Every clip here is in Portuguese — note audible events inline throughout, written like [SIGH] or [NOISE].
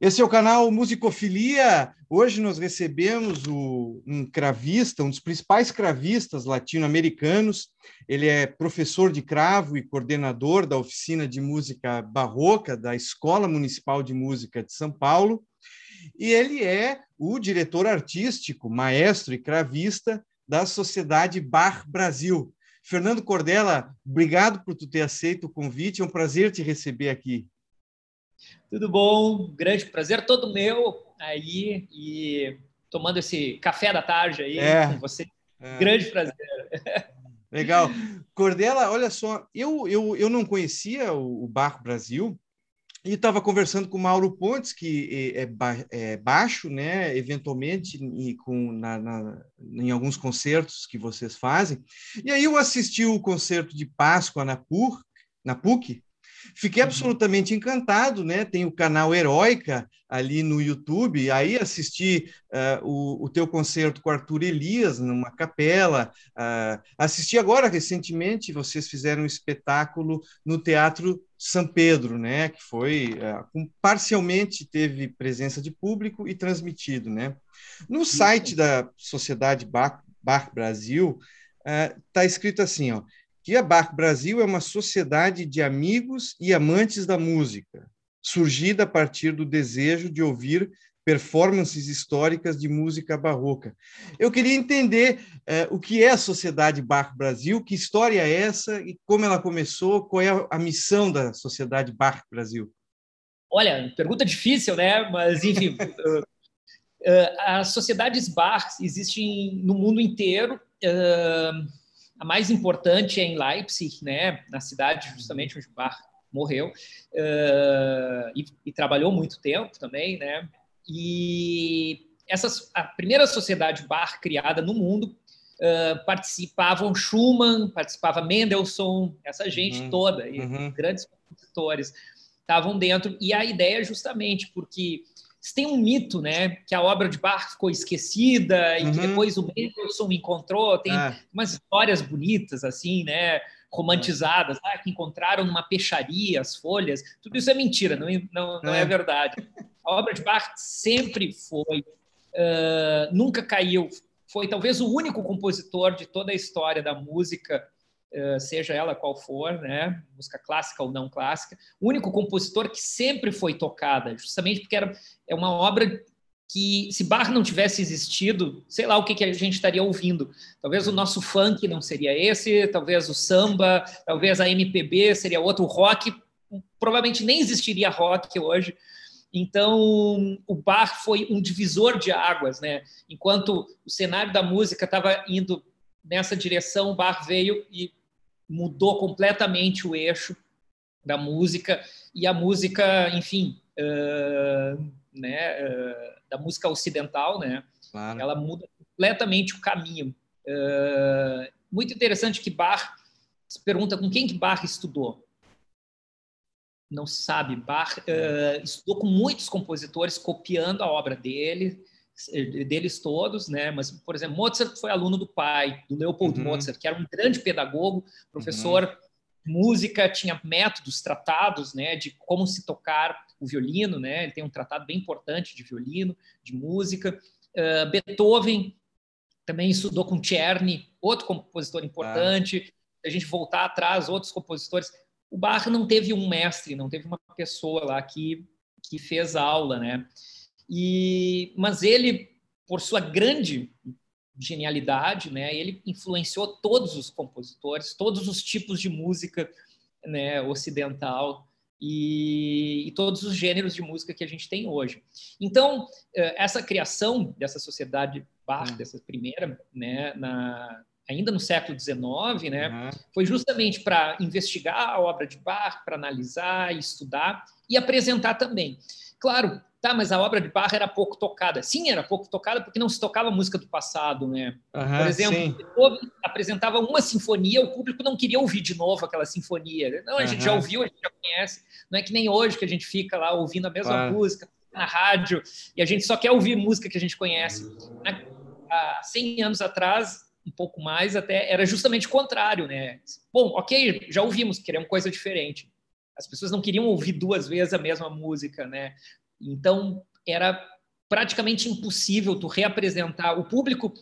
Esse é o canal Musicofilia. Hoje nós recebemos o, um cravista, um dos principais cravistas latino-americanos. Ele é professor de cravo e coordenador da oficina de música barroca da Escola Municipal de Música de São Paulo. E ele é o diretor artístico, maestro e cravista da Sociedade Bar Brasil. Fernando Cordela, obrigado por tu ter aceito o convite. É um prazer te receber aqui. Tudo bom? Grande prazer todo meu aí e tomando esse café da tarde aí é, com você. É. Grande prazer. Legal. Cordela, olha só, eu, eu, eu não conhecia o, o Barco Brasil e estava conversando com o Mauro Pontes, que é, é, é baixo, né, eventualmente, e com, na, na, em alguns concertos que vocês fazem. E aí eu assisti o concerto de Páscoa na PUC, na PUC Fiquei uhum. absolutamente encantado, né? Tem o canal Heróica ali no YouTube, aí assisti uh, o, o teu concerto com Arthur Elias numa capela, uh, assisti agora recentemente, vocês fizeram um espetáculo no Teatro São Pedro, né? Que foi uh, parcialmente teve presença de público e transmitido, né? No site da Sociedade Bach, Bach Brasil está escrito assim, ó que a Barco Brasil é uma sociedade de amigos e amantes da música, surgida a partir do desejo de ouvir performances históricas de música barroca. Eu queria entender eh, o que é a Sociedade Barco Brasil, que história é essa e como ela começou, qual é a missão da Sociedade Barco Brasil. Olha, pergunta difícil, né? Mas, enfim, uh, [LAUGHS] uh, as sociedades bar existem no mundo inteiro. Uh, a mais importante é em Leipzig, né, na cidade justamente onde Bach morreu, uh, e, e, trabalhou muito tempo também, né? E essas, a primeira sociedade Bach criada no mundo uh, participavam Schumann, participava Mendelssohn, essa gente uhum, toda, e uhum. grandes compositores estavam dentro. E a ideia justamente porque tem um mito, né, que a obra de Bach ficou esquecida e uhum. que depois o Mendelssohn encontrou, tem é. umas histórias bonitas assim, né, romantizadas, ah, que encontraram numa peixaria as folhas. Tudo isso é mentira, não, não, não é. é verdade. A obra de Bach sempre foi, uh, nunca caiu. Foi talvez o único compositor de toda a história da música seja ela qual for, né, música clássica ou não clássica, o único compositor que sempre foi tocada, justamente porque era, é uma obra que, se Bach não tivesse existido, sei lá o que, que a gente estaria ouvindo. Talvez o nosso funk não seria esse, talvez o samba, talvez a MPB seria outro, o rock, provavelmente nem existiria rock hoje. Então, o Bach foi um divisor de águas, né? Enquanto o cenário da música estava indo nessa direção, o Bach veio e mudou completamente o eixo da música e a música, enfim, uh, né, uh, da música ocidental, né? Claro. Ela muda completamente o caminho. Uh, muito interessante que Bach se pergunta com quem que Bach estudou. Não se sabe. Bach estudou com muitos compositores, copiando a obra dele, deles todos, né? Mas, por exemplo, Mozart foi aluno do pai, do Leopold uhum. Mozart, que era um grande pedagogo, professor uhum. música, tinha métodos, tratados, né? De como se tocar o violino, né? Ele tem um tratado bem importante de violino, de música. Uh, Beethoven também estudou com Czerny, outro compositor importante. Ah. A gente voltar atrás, outros compositores. O Bach não teve um mestre, não teve uma pessoa lá que que fez aula, né? E, mas ele, por sua grande genialidade, né, ele influenciou todos os compositores, todos os tipos de música né, ocidental e, e, todos os gêneros de música que a gente tem hoje. Então, eh, essa criação dessa sociedade Bach, uhum. dessa primeira, né, na, ainda no século XIX, né, uhum. foi justamente para investigar a obra de Bach, para analisar, estudar e apresentar também. Claro, Tá, mas a obra de Bach era pouco tocada. Sim, era pouco tocada porque não se tocava música do passado, né? Uhum, Por exemplo, Beethoven apresentava uma sinfonia, o público não queria ouvir de novo aquela sinfonia. Não, a uhum. gente já ouviu, a gente já conhece. Não é que nem hoje que a gente fica lá ouvindo a mesma claro. música na rádio e a gente só quer ouvir música que a gente conhece. Há 100 anos atrás, um pouco mais até, era justamente o contrário, né? Bom, ok, já ouvimos, queremos coisa diferente. As pessoas não queriam ouvir duas vezes a mesma música, né? Então, era praticamente impossível tu reapresentar. O público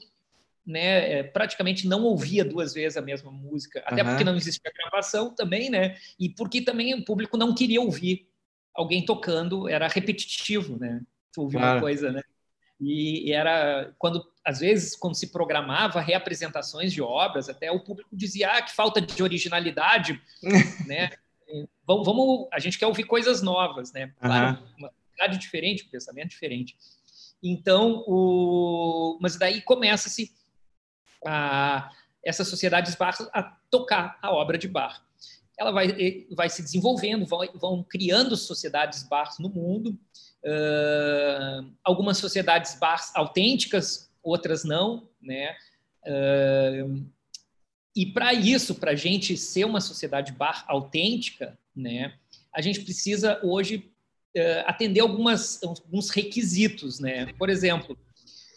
né, é, praticamente não ouvia duas vezes a mesma música, até uhum. porque não existia gravação também, né? E porque também o público não queria ouvir alguém tocando, era repetitivo, né? Tu ouvir claro. uma coisa, né? E, e, era quando às vezes quando se programava reapresentações de obras, até o público dizia ah, que falta de originalidade, [LAUGHS] né? Vamos, vamos, a gente quer ouvir coisas novas, né? Claro, uhum. uma cidade diferente, um pensamento diferente. Então, o... mas daí começa-se a, essas sociedades Bach a tocar a obra de Bach. Ela vai, vai se desenvolvendo, vão, vão criando sociedades Bach no mundo, uh, algumas sociedades Bach autênticas, outras não, né? Uh, e para isso, para a gente ser uma sociedade bar autêntica, né, a gente precisa hoje atender algumas, alguns requisitos, né? Por exemplo,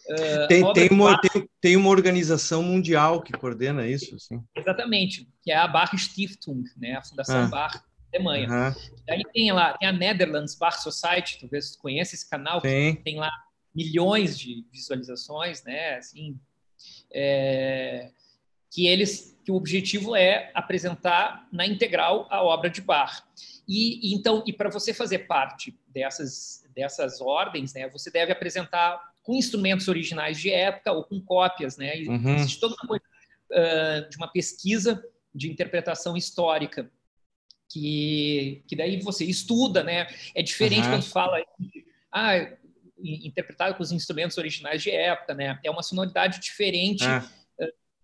Uh, tem, tem, uma, tem, tem, uma organização mundial que coordena isso. Assim. Exatamente, que é a Bach Stiftung, né, a Fundação ah. Bach Alemanha. Uhum. Aí tem lá, tem a Netherlands Bach Society, talvez você conheça esse canal, que tem lá milhões de visualizações, né, assim, é, que eles, que o objetivo é apresentar na integral a obra de Bach. E, então, e para você fazer parte dessas dessas ordens, né, você deve apresentar com instrumentos originais de época ou com cópias, né? Uhum. Existe toda uma coisa uh, de uma pesquisa de interpretação histórica que, que daí você estuda, né? É diferente uhum. quando fala ah, interpretado com os instrumentos originais de época, né? É uma sonoridade diferente. Ah.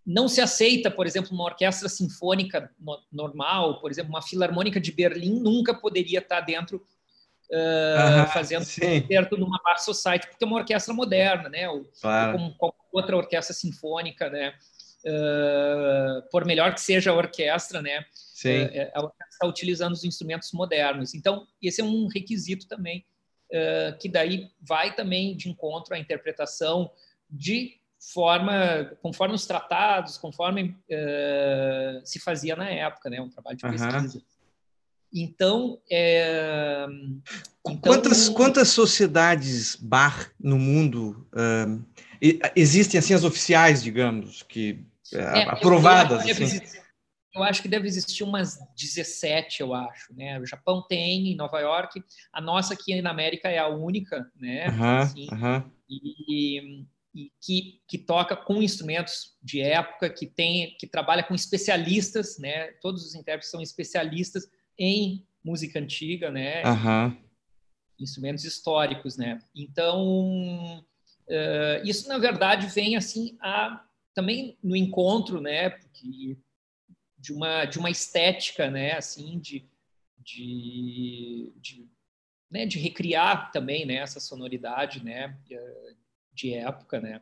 Não se aceita, por exemplo, uma orquestra sinfônica normal, por exemplo, uma filarmônica de Berlim nunca poderia estar dentro uh, fazendo concerto numa bar society, porque é uma orquestra moderna, né? Ou, claro. como qualquer outra orquestra sinfônica, né? Uh, por melhor que seja a orquestra, né? Sim. Uh, a orquestra está utilizando os instrumentos modernos. Então, esse é um requisito também, uh, que daí vai também de encontro à interpretação de forma, conforme os tratados, conforme se fazia na época, né? Um trabalho de pesquisa. Uhum. Então, é... então, quantas, quantas sociedades bar no mundo uh, existem assim as oficiais, digamos, que uh, é, aprovadas? Eu, eu, assim? eu, acho que deve existir umas 17, eu acho, né? O Japão tem em Nova York, a nossa aqui na América é a única, né? assim, E, e que, que toca com instrumentos de época, que tem, que trabalha com especialistas, né? Todos os intérpretes são especialistas em música antiga, né? Uhum. Instrumentos históricos, né? Então, uh, isso na verdade vem assim a também no encontro, né? Porque de uma de uma estética, né? Assim de de, de, né, de recriar também né, essa sonoridade né, de época, né?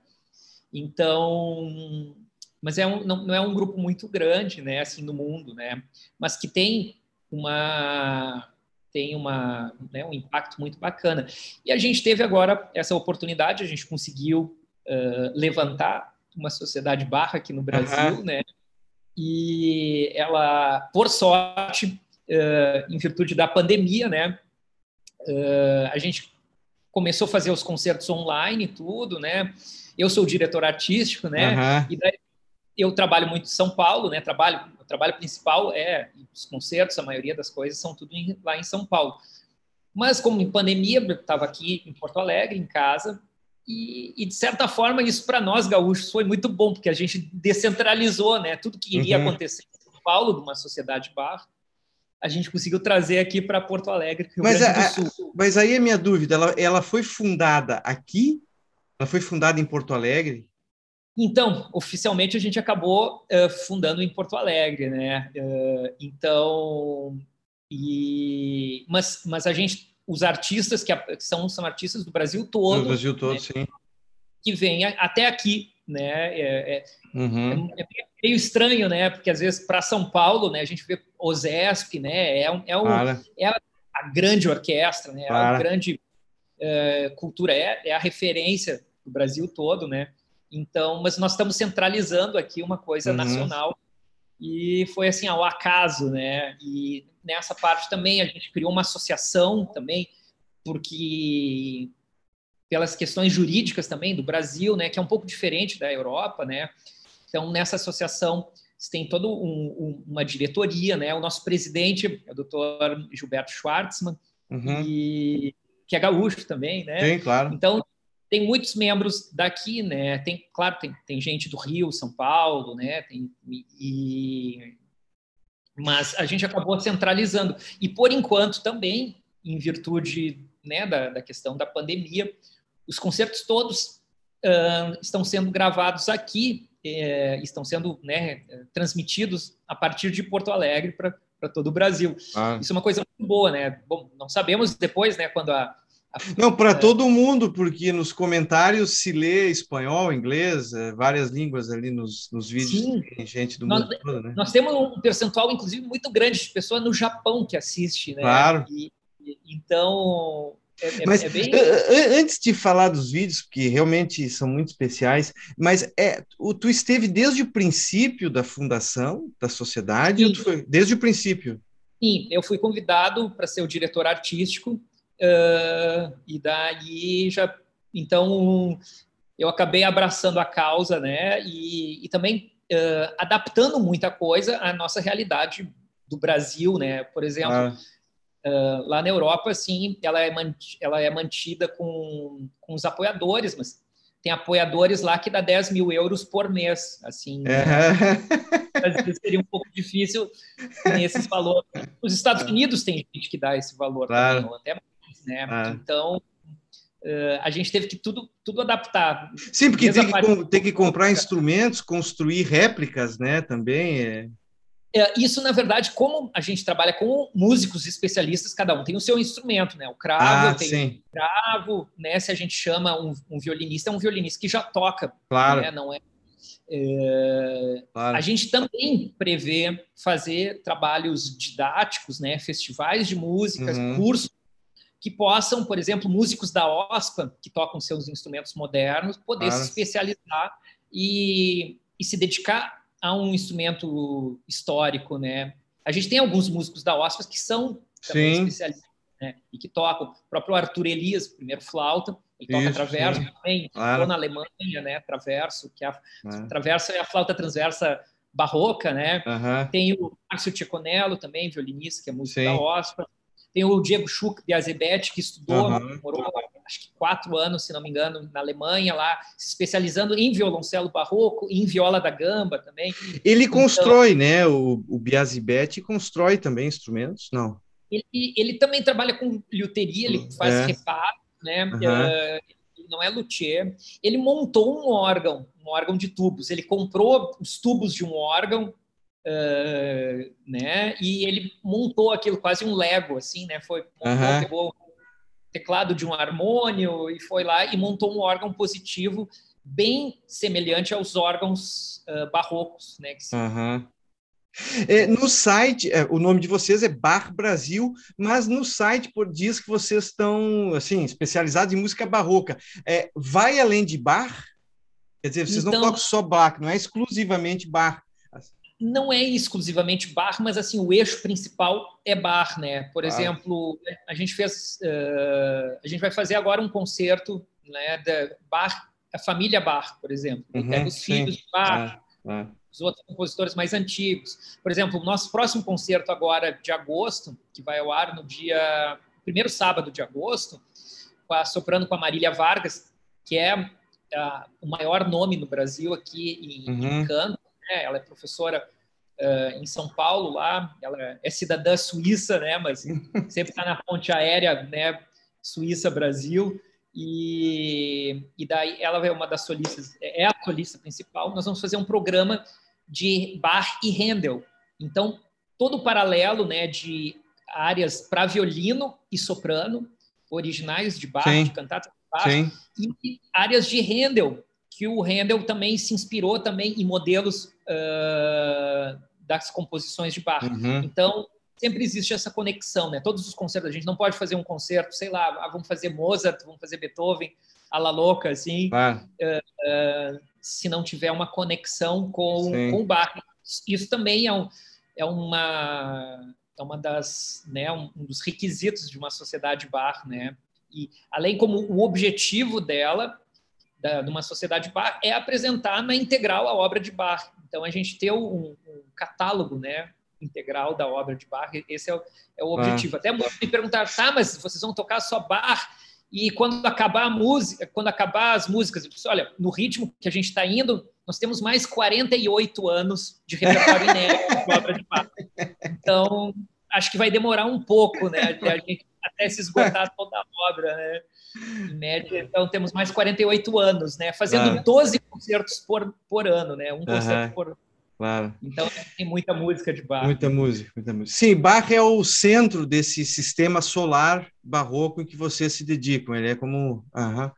Então, mas é um, não, não, é um grupo muito grande, né, assim, no mundo, né? Mas que tem uma tem uma, né, um impacto muito bacana. E a gente teve agora essa oportunidade, a gente conseguiu uh, levantar uma sociedade barra aqui no Brasil, uhum. né? E ela, por sorte, uh, em virtude da pandemia, né? Uh, a gente começou a fazer os concertos online e tudo, né? Eu sou o diretor artístico, né? Uhum. E daí eu trabalho muito em São Paulo, né? Trabalho trabalho principal é os concertos, a maioria das coisas são tudo em, lá em São Paulo. Mas como em pandemia, eu estava aqui em Porto Alegre, em casa, e, e de certa forma isso para nós gaúchos foi muito bom, porque a gente descentralizou, né? Tudo que iria uhum. acontecer em São Paulo, numa sociedade bar, a gente conseguiu trazer aqui para Porto Alegre, Rio mas, Grande do Sul. mas aí a minha dúvida, ela, ela foi fundada aqui? Ela foi fundada em Porto Alegre? Então, oficialmente a gente acabou uh, fundando em Porto Alegre, né? Uh, então, e mas, mas a gente, os artistas que, são são artistas do Brasil todo, do Brasil todo, né? sim, que vêm até aqui, né? É, é, uhum. é, é, meio estranho, né? Porque às vezes para São Paulo, né? A gente vê o Zesp, né? É, um, é, um, é a, a, grande orquestra, né? É a grande uh, cultura, é, é a referência do Brasil todo, né? Então, mas nós estamos centralizando aqui uma coisa uhum. nacional e foi assim ao acaso, né? E nessa parte também a gente criou uma associação também porque pelas questões jurídicas também do Brasil, né, que é um pouco diferente da Europa, né? Então nessa associação tem toda um, um, uma diretoria, né? O nosso presidente é o Dr. Gilberto Schwartzman, uhum. e, que é gaúcho também, né? Sim, claro. Então tem muitos membros daqui, né? Tem, claro, tem, tem gente do Rio, São Paulo, né? Tem, e, mas a gente acabou centralizando. E por enquanto também, em virtude né, da, da questão da pandemia, os concertos todos uh, estão sendo gravados aqui, eh, estão sendo né, transmitidos a partir de Porto Alegre para todo o Brasil. Ah. Isso é uma coisa muito boa, né? Bom, não sabemos depois, né, quando a, [LAUGHS] não, para é. todo mundo, porque nos comentários se lê espanhol, inglês, é, várias línguas ali nos, nos vídeos. Sim. Tem gente do nós, mundo todo, né? Nós temos um percentual, inclusive, muito grande de pessoas no Japão que assiste, né? Claro. E, então, é, é, mas é bem... antes de falar dos vídeos, que realmente são muito especiais, mas é, o, tu esteve desde o princípio da fundação da sociedade? Foi, desde o princípio? Sim, eu fui convidado para ser o diretor artístico Uh, e daí já. Então, eu acabei abraçando a causa, né? E, e também uh, adaptando muita coisa à nossa realidade do Brasil, né? Por exemplo, ah. Uh, lá na Europa, sim, ela é, ela é mantida com, com os apoiadores, mas tem apoiadores lá que dá 10 mil euros por mês, assim. Vezes seria um pouco difícil nesses valores. Os Estados Unidos tem gente que dá esse valor claro. também, até né? Ah. Então, uh, a gente teve que tudo, tudo adaptar. Sim, porque tem que, tem que comprar instrumentos, construir réplicas, né? Também é... É, isso, na verdade, como a gente trabalha com músicos especialistas, cada um tem o seu instrumento, né? O cravo ah, tem o cravo, né? Se a gente chama um, um, violinista, é um violinista que já toca, claro. Né? Não é, é... Claro. A gente também prevê fazer trabalhos didáticos, né? Festivais de música, uhum. cursos que possam, por exemplo, músicos da OSPA, que tocam seus instrumentos modernos, poder ah. se especializar e, e, se dedicar a um instrumento histórico, né? A gente tem alguns músicos da OSPA que são também sim. especialistas, né? E que tocam. O próprio Arthur Elias, primeiro flauta, ele toca Isso, traverso sim. também, claro. na Alemanha, né? Traverso, que é a, é. traverso é a flauta transversa barroca, né? Uhum. Tem o Márcio Tcheconello também, violinista, que é músico sim. da OSPA. Tem o Diego Schuch de Azebete, que estudou, uhum. morou acho que quatro anos, se não me engano, na Alemanha, lá, se especializando em violoncelo barroco, em viola da gamba também. Ele então, constrói, né? O, o Biazibete constrói também instrumentos? Não. Ele, ele também trabalha com luteria, ele faz é. reparo, né? Uhum. Uh, não é luthier. Ele montou um órgão, um órgão de tubos. Ele comprou os tubos de um órgão Uh, né? E ele montou aquilo quase um Lego, assim, né? Foi montou, uhum. pegou teclado de um harmônio e foi lá e montou um órgão positivo bem semelhante aos órgãos uh, barrocos, né? Que uhum. É, no site, é, o nome de vocês é Bar Brasil, mas no site por, diz que vocês estão assim especializados em música barroca. É, vai além de bar? Quer dizer, vocês então, não tocam só bar, não é exclusivamente bar não é exclusivamente bar, mas assim o eixo principal é bar, né? Por ah. exemplo, a gente fez, uh, a gente vai fazer agora um concerto, né, da bar, a família Bar, por exemplo. Uhum, pega os sim. filhos de Bar, é, é. os outros compositores mais antigos. Por exemplo, o nosso próximo concerto agora de agosto, que vai ao ar no dia primeiro sábado de agosto, soprando com a Marília Vargas, que é uh, o maior nome no Brasil aqui em, uhum. em canto né? Ela é professora uh, em São Paulo lá, ela é cidadã suíça, né? Mas [LAUGHS] sempre está na ponte aérea, né? Suíça-Brasil. E, e daí ela é uma das solistas, é a solista principal. Nós vamos fazer um programa de Bach e Handel. Então, todo o paralelo né, de áreas para violino e soprano, originais de Bach, Sim. de cantatas de Bach, Sim. e áreas de Handel, que o Handel também se inspirou também em modelos uh, das composições de Bach. Uhum. Então, sempre existe essa conexão, né? Todos os concertos, a gente não pode fazer um concerto, sei lá, ah, vamos fazer Mozart, vamos fazer Beethoven, a la louca, assim, ah. uh, uh, se não tiver uma conexão com, com Bach. Isso também é, um, é uma é uma das, né, um, um dos requisitos de uma sociedade Bach, né? E além como o objetivo dela, da, de uma sociedade bar, é apresentar na integral a obra de bar. Então a gente ter um, um catálogo, né, integral da obra de bar, esse é o, é o objetivo. Ah. Até me perguntar, tá, mas vocês vão tocar só bar? E quando acabar a música, quando acabar as músicas, eu disse, olha, no ritmo que a gente está indo, nós temos mais 48 anos de repertório inédito de obra de bar. Então, acho que vai demorar um pouco, né, a gente até se esgotar toda a obra, né? Em média, então temos mais 48 anos, né? Fazendo claro. 12 concertos por, por ano, né? Um concerto uhum. por Claro. Então tem muita música de Bach. Muita música, muita música. Sim, Bach é o centro desse sistema solar barroco em que vocês se dedicam. Ele é como. Uhum.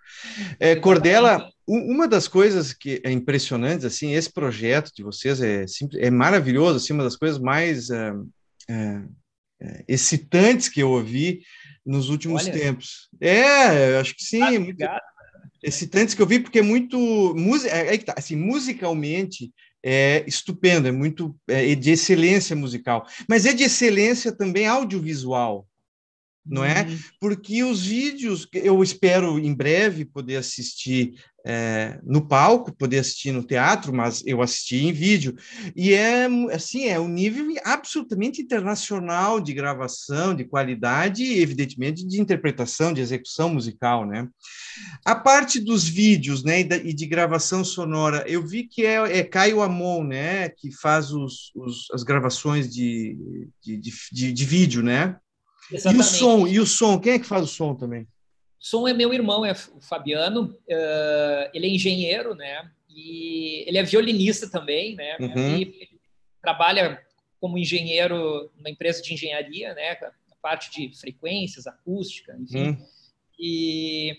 É, Cordela, uma das coisas que é impressionante, assim, esse projeto de vocês é, é maravilhoso, assim, uma das coisas mais é, é, excitantes que eu ouvi nos últimos Olha. tempos. É, acho que sim. Ah, muito excitantes que eu vi, porque é muito. Música, é, é, tá, assim, musicalmente é estupendo, é muito é de excelência musical, mas é de excelência também audiovisual não é? Uhum. Porque os vídeos, eu espero em breve poder assistir é, no palco, poder assistir no teatro, mas eu assisti em vídeo, e é assim, é um nível absolutamente internacional de gravação, de qualidade e, evidentemente, de interpretação, de execução musical, né? A parte dos vídeos, né, e de gravação sonora, eu vi que é, é Caio Amon, né, que faz os, os as gravações de, de, de, de vídeo, né? Exatamente. E o som, e o som, quem é que faz o som também? O som é meu irmão, é o Fabiano. Uh, ele é engenheiro, né? E ele é violinista também, né? Uhum. E trabalha como engenheiro numa empresa de engenharia, né? A parte de frequências, acústica, enfim. Uhum. E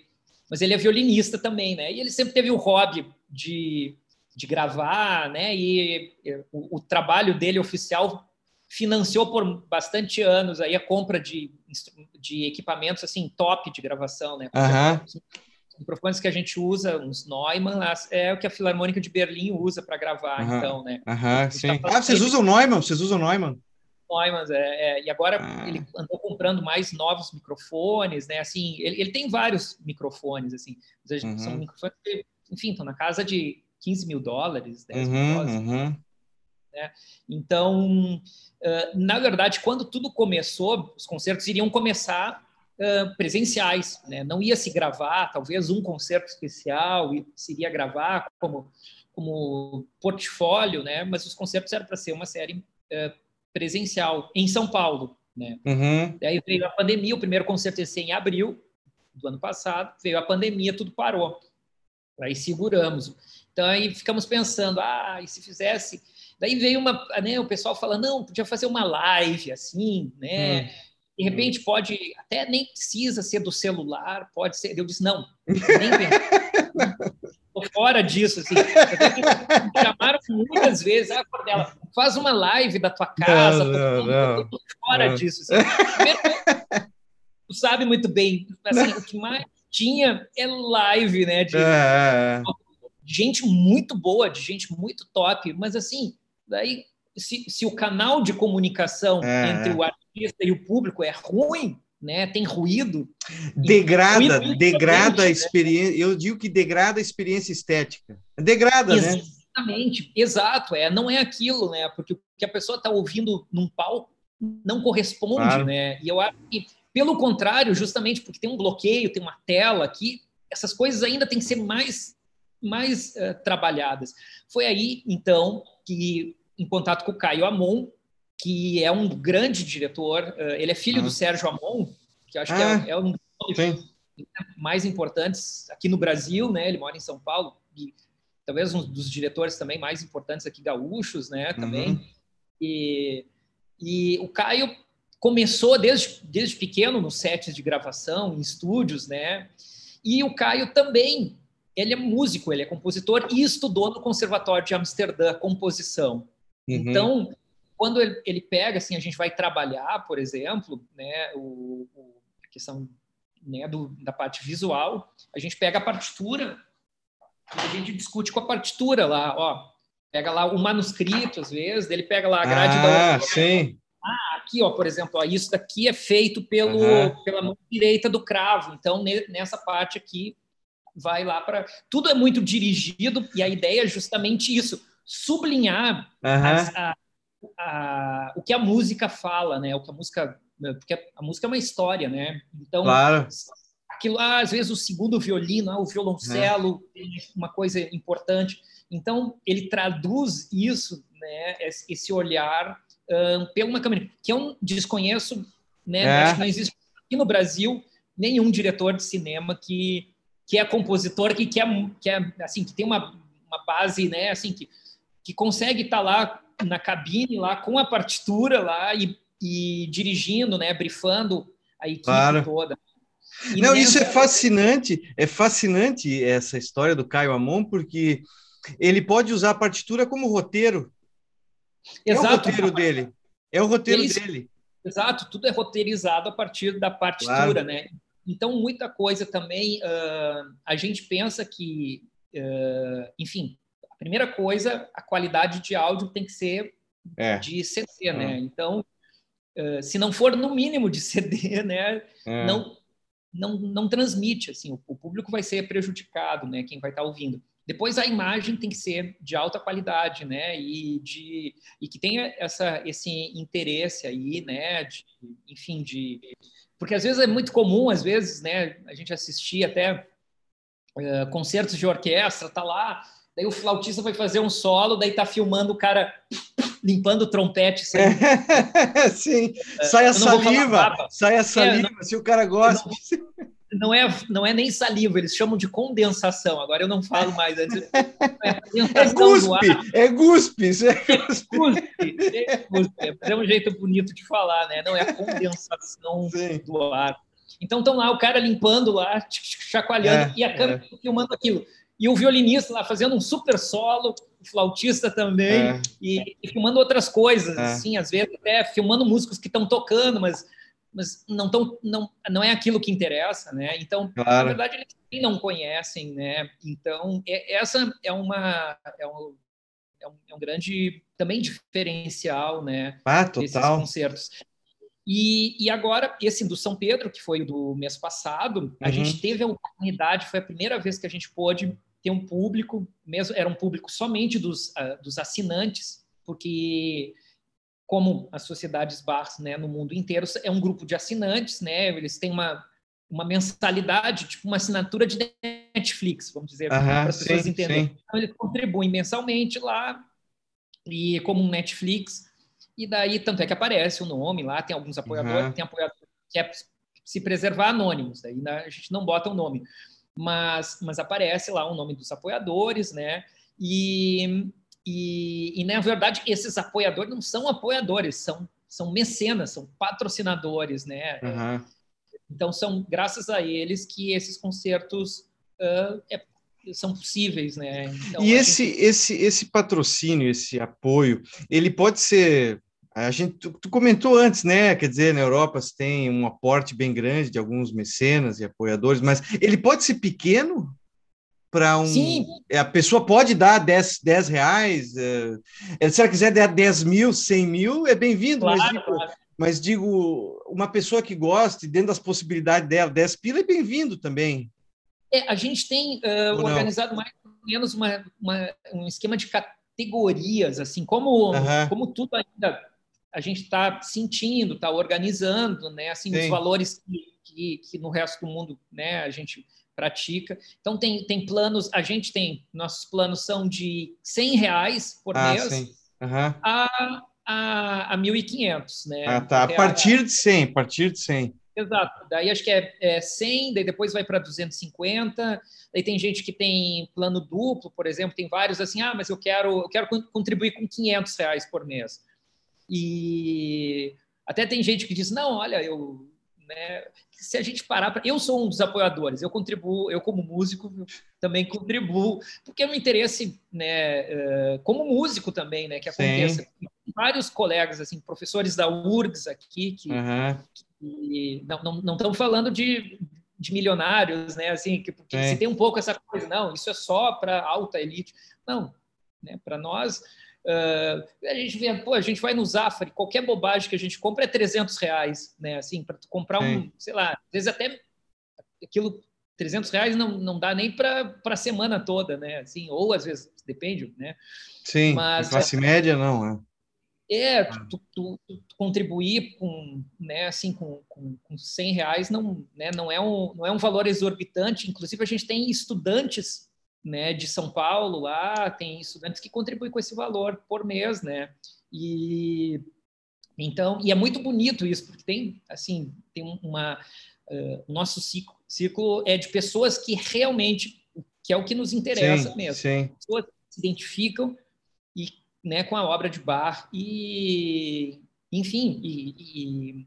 mas ele é violinista também, né? E ele sempre teve o hobby de, de gravar, né? E o, o trabalho dele oficial financiou por bastante anos aí a compra de, de equipamentos assim top de gravação, né? Uhum. Os microfones que a gente usa, uns Neumann, é o que a Filarmônica de Berlim usa para gravar, uhum. então, né? Uhum, sim. Tá ah, vocês usam Neumann? Vocês usam Neumann? Neumann, é, é, e agora ah. ele andou comprando mais novos microfones, né? Assim, ele, ele tem vários microfones, assim, uhum. são microfones que, enfim, estão na casa de 15 mil dólares, 10 mil uhum, dólares. Uhum. Né? Então, na verdade, quando tudo começou, os concertos iriam começar presenciais, né? não ia se gravar, talvez um concerto especial e se iria gravar como como portfólio, né? Mas os concertos eram para ser uma série presencial em São Paulo, né? Uhum. Daí veio a pandemia, o primeiro concerto ia ser em abril do ano passado, veio a pandemia, tudo parou. Aí seguramos. Então aí ficamos pensando, ah, e se fizesse Daí veio uma, né, o pessoal falando, não, podia fazer uma live assim, né? Hum. De repente pode, até nem precisa ser do celular, pode ser. Eu disse, não, nem [LAUGHS] Estou fora disso, assim. Me chamaram muitas vezes, ah, Cordela, faz uma live da tua casa, não, não, não, fora não. disso. Assim. Primeiro, tu sabe muito bem, assim, o que mais tinha é live, né? De, é, é, é. gente muito boa, de gente muito top, mas assim, Daí, se, se o canal de comunicação é. entre o artista e o público é ruim, né, tem ruído. Degrada, ruído degrada a né? experiência. Eu digo que degrada a experiência estética. Degrada, Exatamente, né? Exatamente, exato. É, não é aquilo, né? Porque o que a pessoa está ouvindo num palco não corresponde, claro. né? E eu acho que, pelo contrário, justamente porque tem um bloqueio, tem uma tela aqui, essas coisas ainda têm que ser mais, mais uh, trabalhadas. Foi aí, então, que em contato com o Caio Amon, que é um grande diretor. Eh, ele é filho ah. do Sérgio Amon, que acho ah, que é, ah, é um dos mais importantes aqui no Brasil, né? Ele mora em São Paulo e talvez um dos diretores também mais importantes aqui gaúchos, né? Também. Uhum. E, e o Caio começou desde, desde pequeno nos sets de gravação, em estúdios, né? E o Caio também, ele é músico, ele é compositor e estudou no Conservatório de Amsterdã composição. Uhum. Então, quando ele, ele, pega, assim, a gente vai trabalhar, por exemplo, né, o, o a questão né, do, da parte visual, a gente pega a partitura e a gente discute com a partitura lá, ó, pega lá o manuscrito, às vezes, ele pega lá a grade ah, da sim. ah, aqui, ó, por exemplo, ó, isso daqui é feito pelo, uhum. pela mão direita do cravo. Então, nessa parte aqui, vai lá para. Tudo é muito dirigido, e a ideia é justamente isso: sublinhar uhum. as, a, a, o que a música fala, né? O que a música. Porque a música é uma história, né? Então, claro. aquilo, ah, às vezes, o segundo violino, ah, o violoncelo, é. uma coisa importante. Então, ele traduz isso, né? Esse olhar um, pela uma câmera, que eu desconheço, né? É. Acho que não existe aqui no Brasil nenhum diretor de cinema que que é compositor, que, que, é, que é assim, que tem uma, uma base, né, assim, que, que consegue estar tá lá na cabine, lá com a partitura lá e, e dirigindo, né, brifando a equipe claro. toda. E Não, nessa... isso é fascinante, é fascinante essa história do Caio Amon, porque ele pode usar a partitura como roteiro. Exato. É o roteiro dele. É o roteiro ele... dele. Exato, tudo é roteirizado a partir da partitura, claro. né? Então, muita coisa também, uh, a gente pensa que, uh, enfim, primeira coisa, a qualidade de áudio tem que ser é. de CD, né? Então, uh, se não for no mínimo de CD, [LAUGHS] né, é. não, não, não transmite, assim, o, o, público vai ser prejudicado, né, quem vai estar tá ouvindo. Depois a imagem tem que ser de alta qualidade, né, e de e que tenha essa esse interesse aí, né, de, enfim, de porque às vezes é muito comum, às vezes, né, a gente assistir até uh, concertos de orquestra, tá lá, daí o flautista vai fazer um solo, daí tá filmando o cara limpando o trompete. [LAUGHS] Sim, uh, sai a saliva, sai a saliva, é, não, se o cara gosta. Não, não é, não é nem saliva, eles chamam de condensação. Agora eu não falo mais. É, é guspe, é guspe, isso é guspe. É, guspe, é, é um jeito bonito de falar, né? Não é a condensação Sim. do ar. Então estão lá o cara limpando lá, chacoalhando, é, e a câmera é. filmando aquilo. E o violinista lá fazendo um super solo, o flautista também, é. e, e, filmando outras coisas, é. assim, às vezes até filmando músicos que estão tocando, mas mas não, tão, não, não é aquilo que interessa, né? Então, claro. na verdade, eles não conhecem, né? Então, é, essa é uma é um, é um, é um, grande também diferencial, né? Ah, total. Desses concertos. E, e agora, esse do São Pedro, que foi do mês passado, a uhum. gente teve a oportunidade, foi a primeira vez que a gente pôde ter um público, mesmo era um público somente dos, uh, dos assinantes, porque como as sociedades bars né, no mundo inteiro, é um grupo de assinantes, né, eles têm uma, uma mensalidade, tipo uma assinatura de Netflix, vamos dizer, para as pessoas entenderem. Então, eles contribuem mensalmente lá, e como um Netflix, e daí, tanto é que aparece o nome lá, tem alguns apoiadores, uhum. tem apoiador que é se preservar anônimos, daí a gente não bota o nome, mas, mas aparece lá o nome dos apoiadores, né, e, e, e, na verdade, esses apoiadores não são apoiadores, são, são mecenas, são patrocinadores, né? Uhum. Então, são graças a eles que esses concertos uh, é, são possíveis, né? Então, e esse, gente... esse, esse patrocínio, esse apoio, ele pode ser a gente, tu, tu, comentou antes, né? Quer dizer, na Europa se tem um aporte bem grande de alguns mecenas e apoiadores, mas ele pode ser pequeno para um. Sim. É, a pessoa pode dar 10, 10 reais. É, se ela quiser dar 10 mil, 100 mil, é bem-vindo. Claro, mas, digo, claro. mas digo, uma pessoa que goste, dentro das possibilidades dela, 10 pila é bem-vindo também. É, a gente tem uh, organizado mais ou menos uma, uma, um esquema de categorias, assim, como, como tudo ainda a gente está sentindo, está organizando, né? Assim, Sim. os valores que, que, que, no resto do mundo, né? A gente pratica. Então, tem, tem planos, a gente tem, nossos planos são de 100 reais por ah, mês uhum. a, a, a 1.500, né? Ah, tá. A partir de 100, a partir de 100. Exato. Daí acho que é, é 100, daí depois vai para 250. Daí tem gente que tem plano duplo, por exemplo, tem vários assim, ah, mas eu quero, eu quero contribuir com 500 reais por mês. E até tem gente que diz, não, olha, eu né? Se a gente parar, pra... eu sou um dos apoiadores, eu contribuo, eu como músico também contribuo, porque é um interesse, né, eh, como músico também, né, que aconteça. Vários colegas, assim, professores da URGS aqui, que, uhum. que não estão falando de, de milionários, né, assim, que, porque se tem um pouco essa coisa, não, isso é só para alta elite. Não, né, para nós Uh, a gente vê, pô, a gente vai no Zafari, qualquer bobagem que a gente compra é 300 reais, né? Assim, para comprar Sim. um, sei lá, às vezes até aquilo 300 reais não, não dá nem para a semana toda, né? Assim, ou às vezes, depende, né? Sim, Mas, classe é, média não, né? É, ah. tu, tu, tu, contribuir com, né, assim, com, com, com 100 reais não, né, não, é um, não é um valor exorbitante. Inclusive, a gente tem estudantes né, de São Paulo lá, tem estudantes que contribuem com esse valor por mês, né? E então, e é muito bonito isso, porque tem, assim, tem uma uh, o nosso ciclo, ciclo é de pessoas que realmente que é o que nos interessa sim, mesmo. Sim. Pessoas que se identificam e, né, com a obra de Bar e, enfim, e, e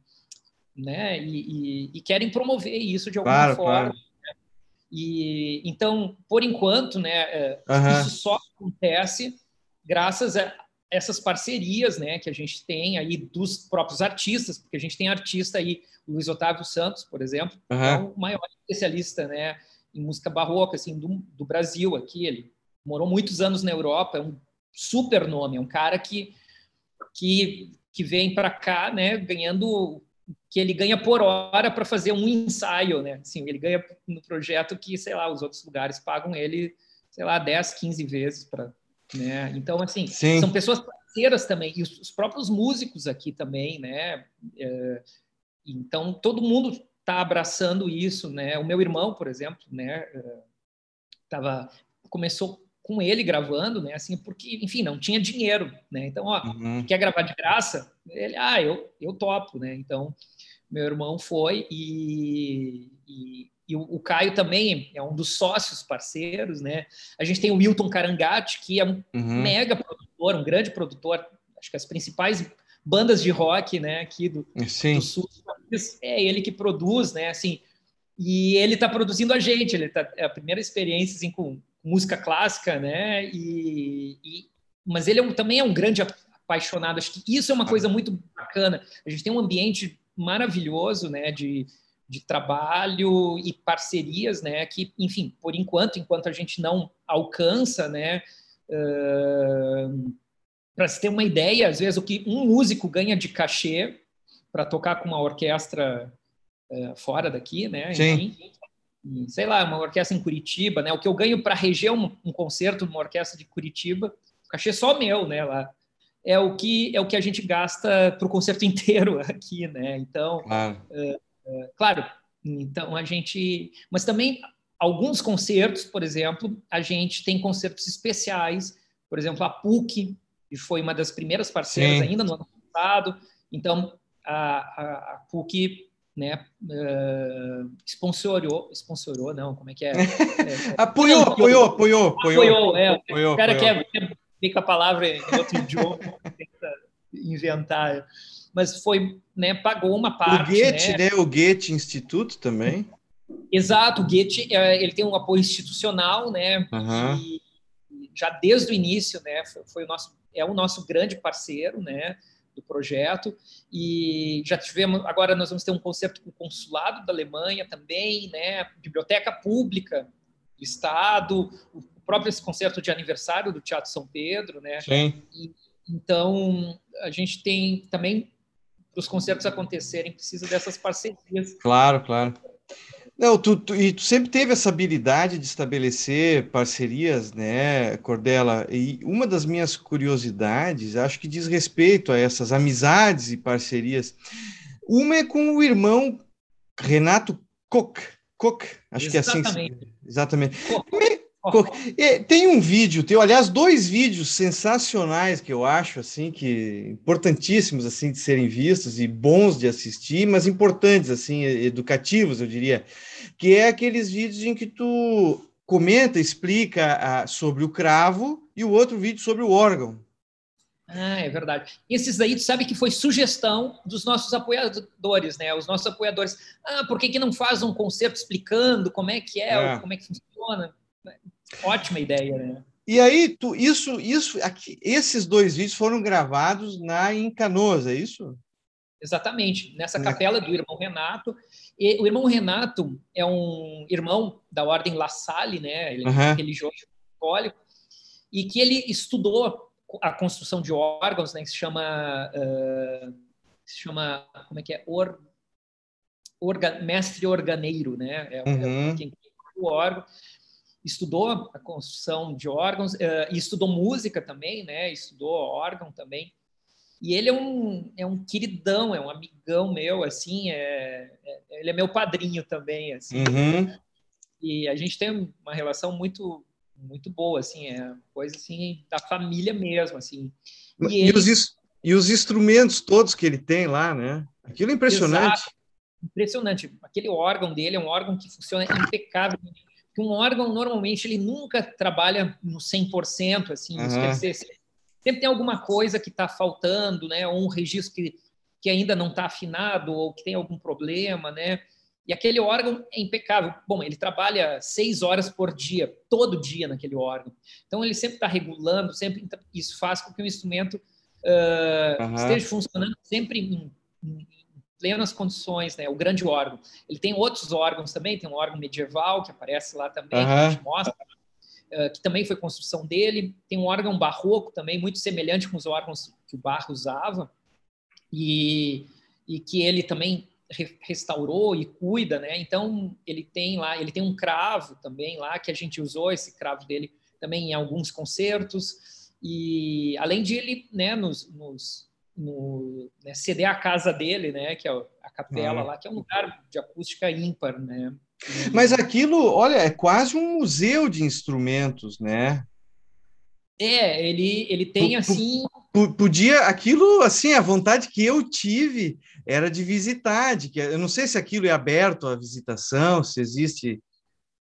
né, e, e, querem promover isso de alguma claro, forma. Claro. E então, por enquanto, né, uhum. isso só acontece graças a essas parcerias, né, que a gente tem aí dos próprios artistas, porque a gente tem artista aí, Luiz Otávio Santos, por exemplo, uhum. é o maior especialista, né, em música barroca, assim, do, do Brasil aqui. Ele morou muitos anos na Europa, é um super nome, é um cara que que, que vem para cá, né, ganhando que ele ganha por hora para fazer um ensaio, né? Assim, ele ganha no projeto que, sei lá, os outros lugares pagam ele, sei lá, 10, 15 vezes para, né? Então, assim, Sim. são pessoas parceiras também e os, os próprios músicos aqui também, né? É, então, todo mundo está abraçando isso, né? O meu irmão, por exemplo, né, é, tava começou com ele gravando, né? Assim, porque, enfim, não tinha dinheiro, né? Então, ó, uhum. quer gravar de graça? Ele, ah, eu, eu topo, né? Então, meu irmão foi e, e, e o, o, Caio também é um dos sócios parceiros, né? A gente tem o Wilton Carangati, que é um uhum. mega produtor, um grande produtor, acho que as principais bandas de rock, né, aqui do, do sul, é ele que produz, né? Assim, e ele está produzindo a gente, ele tá, é a primeira experiência assim, com música clássica, né? E, e mas ele é um, também é um grande apaixonado. Acho que isso é uma coisa muito bacana. A gente tem um ambiente maravilhoso, né? De, de trabalho e parcerias, né? Que, enfim, por enquanto, enquanto a gente não alcança, né? Uh, para se ter uma ideia, às vezes o que um músico ganha de cachê para tocar com uma orquestra uh, fora daqui, né? Sim. Enfim, sei lá, uma orquestra em Curitiba, né? O que eu ganho para reger um, um concerto numa orquestra de Curitiba, o cachê só meu, né? Lá é o que é o que a gente gasta para o concerto [LAUGHS] inteiro aqui, né? Então, claro. É, é, claro, então a gente, mas também alguns concertos, por exemplo, a gente tem concertos especiais, por exemplo, a PUC, que foi uma das primeiras parceiras Sim. ainda no ano passado. Então, a, a, a PUC né, uh, sponsorou, sponsorou, não, como é que é? é, [LAUGHS] é apoiou, apoiou, apoiou, apoiou, apoiou, é, apoiou, o cara apoiou. quer, com a palavra em outro idioma, [LAUGHS] tenta inventar, mas foi, né, pagou uma parte, O Goethe, né, né o Goethe Instituto também. Exato, o Goethe, é, ele tem um apoio institucional, né, uhum. e já desde o início, né, foi, foi o nosso, é o nosso grande parceiro, né, do projeto e já tivemos agora nós vamos ter um concerto com o consulado da Alemanha também, né, biblioteca pública do estado, o próprio esse concerto de aniversário do Teatro São Pedro, né? Sim. E, então a gente tem também para os concertos acontecerem precisa dessas parcerias. Claro, claro. Não, tu, tu, e tu sempre teve essa habilidade de estabelecer parcerias, né, Cordela? E uma das minhas curiosidades, acho que diz respeito a essas amizades e parcerias. Uma é com o irmão Renato Koch. Koch, acho exatamente. que é assim. Exatamente. Koch. [LAUGHS] Tem um vídeo, tem, aliás, dois vídeos sensacionais que eu acho assim que importantíssimos assim de serem vistos e bons de assistir, mas importantes assim, educativos, eu diria, que é aqueles vídeos em que tu comenta, explica ah, sobre o cravo e o outro vídeo sobre o órgão. Ah, é verdade. Esses daí, tu sabe que foi sugestão dos nossos apoiadores, né? Os nossos apoiadores. Ah, por que, que não faz um concerto explicando como é que é, é. como é que funciona? Ótima ideia, né? E aí, tu, isso, isso, aqui, esses dois vídeos foram gravados na em Canoas, é isso? Exatamente, nessa capela do irmão Renato. E o irmão Renato é um irmão da ordem La Salle, né? Ele é uhum. religioso católico, e que ele estudou a construção de órgãos, né, que se chama, uh, se chama como é que é, Or, orga, mestre organeiro, né, é, uhum. é quem o órgão, estudou a construção de órgãos uh, e estudou música também, né, estudou órgão também. E ele é um, é um queridão, é um amigão meu, assim, é, é ele é meu padrinho também, assim. Uhum. E a gente tem uma relação muito muito boa, assim, é coisa assim da família mesmo, assim. E, e, ele... os, e os instrumentos todos que ele tem lá, né? Aquilo é impressionante. Exato. Impressionante. Aquele órgão dele é um órgão que funciona impecável. Um órgão, normalmente, ele nunca trabalha no 100%, assim, uhum. quer dizer, sempre tem alguma coisa que está faltando, né? Ou um registro que, que ainda não está afinado, ou que tem algum problema, né? E aquele órgão é impecável. Bom, ele trabalha seis horas por dia, todo dia naquele órgão. Então, ele sempre está regulando, sempre isso faz com que o instrumento uh, uhum. esteja funcionando sempre em, em, plenas condições, né? O grande órgão. Ele tem outros órgãos também, tem um órgão medieval que aparece lá também, uhum. que a gente mostra, uh, que também foi construção dele. Tem um órgão barroco também, muito semelhante com os órgãos que o Barro usava, e, e que ele também restaurou e cuida, né? Então ele tem lá, ele tem um cravo também lá que a gente usou esse cravo dele também em alguns concertos e além de ele, né, nos, nos no, né, ceder a casa dele, né, que é a capela ah. lá, que é um lugar de acústica ímpar, né? Mas aquilo, olha, é quase um museu de instrumentos, né? É, ele, ele tem assim. Podia, aquilo, assim, a vontade que eu tive era de visitar, de que eu não sei se aquilo é aberto à visitação, se existe.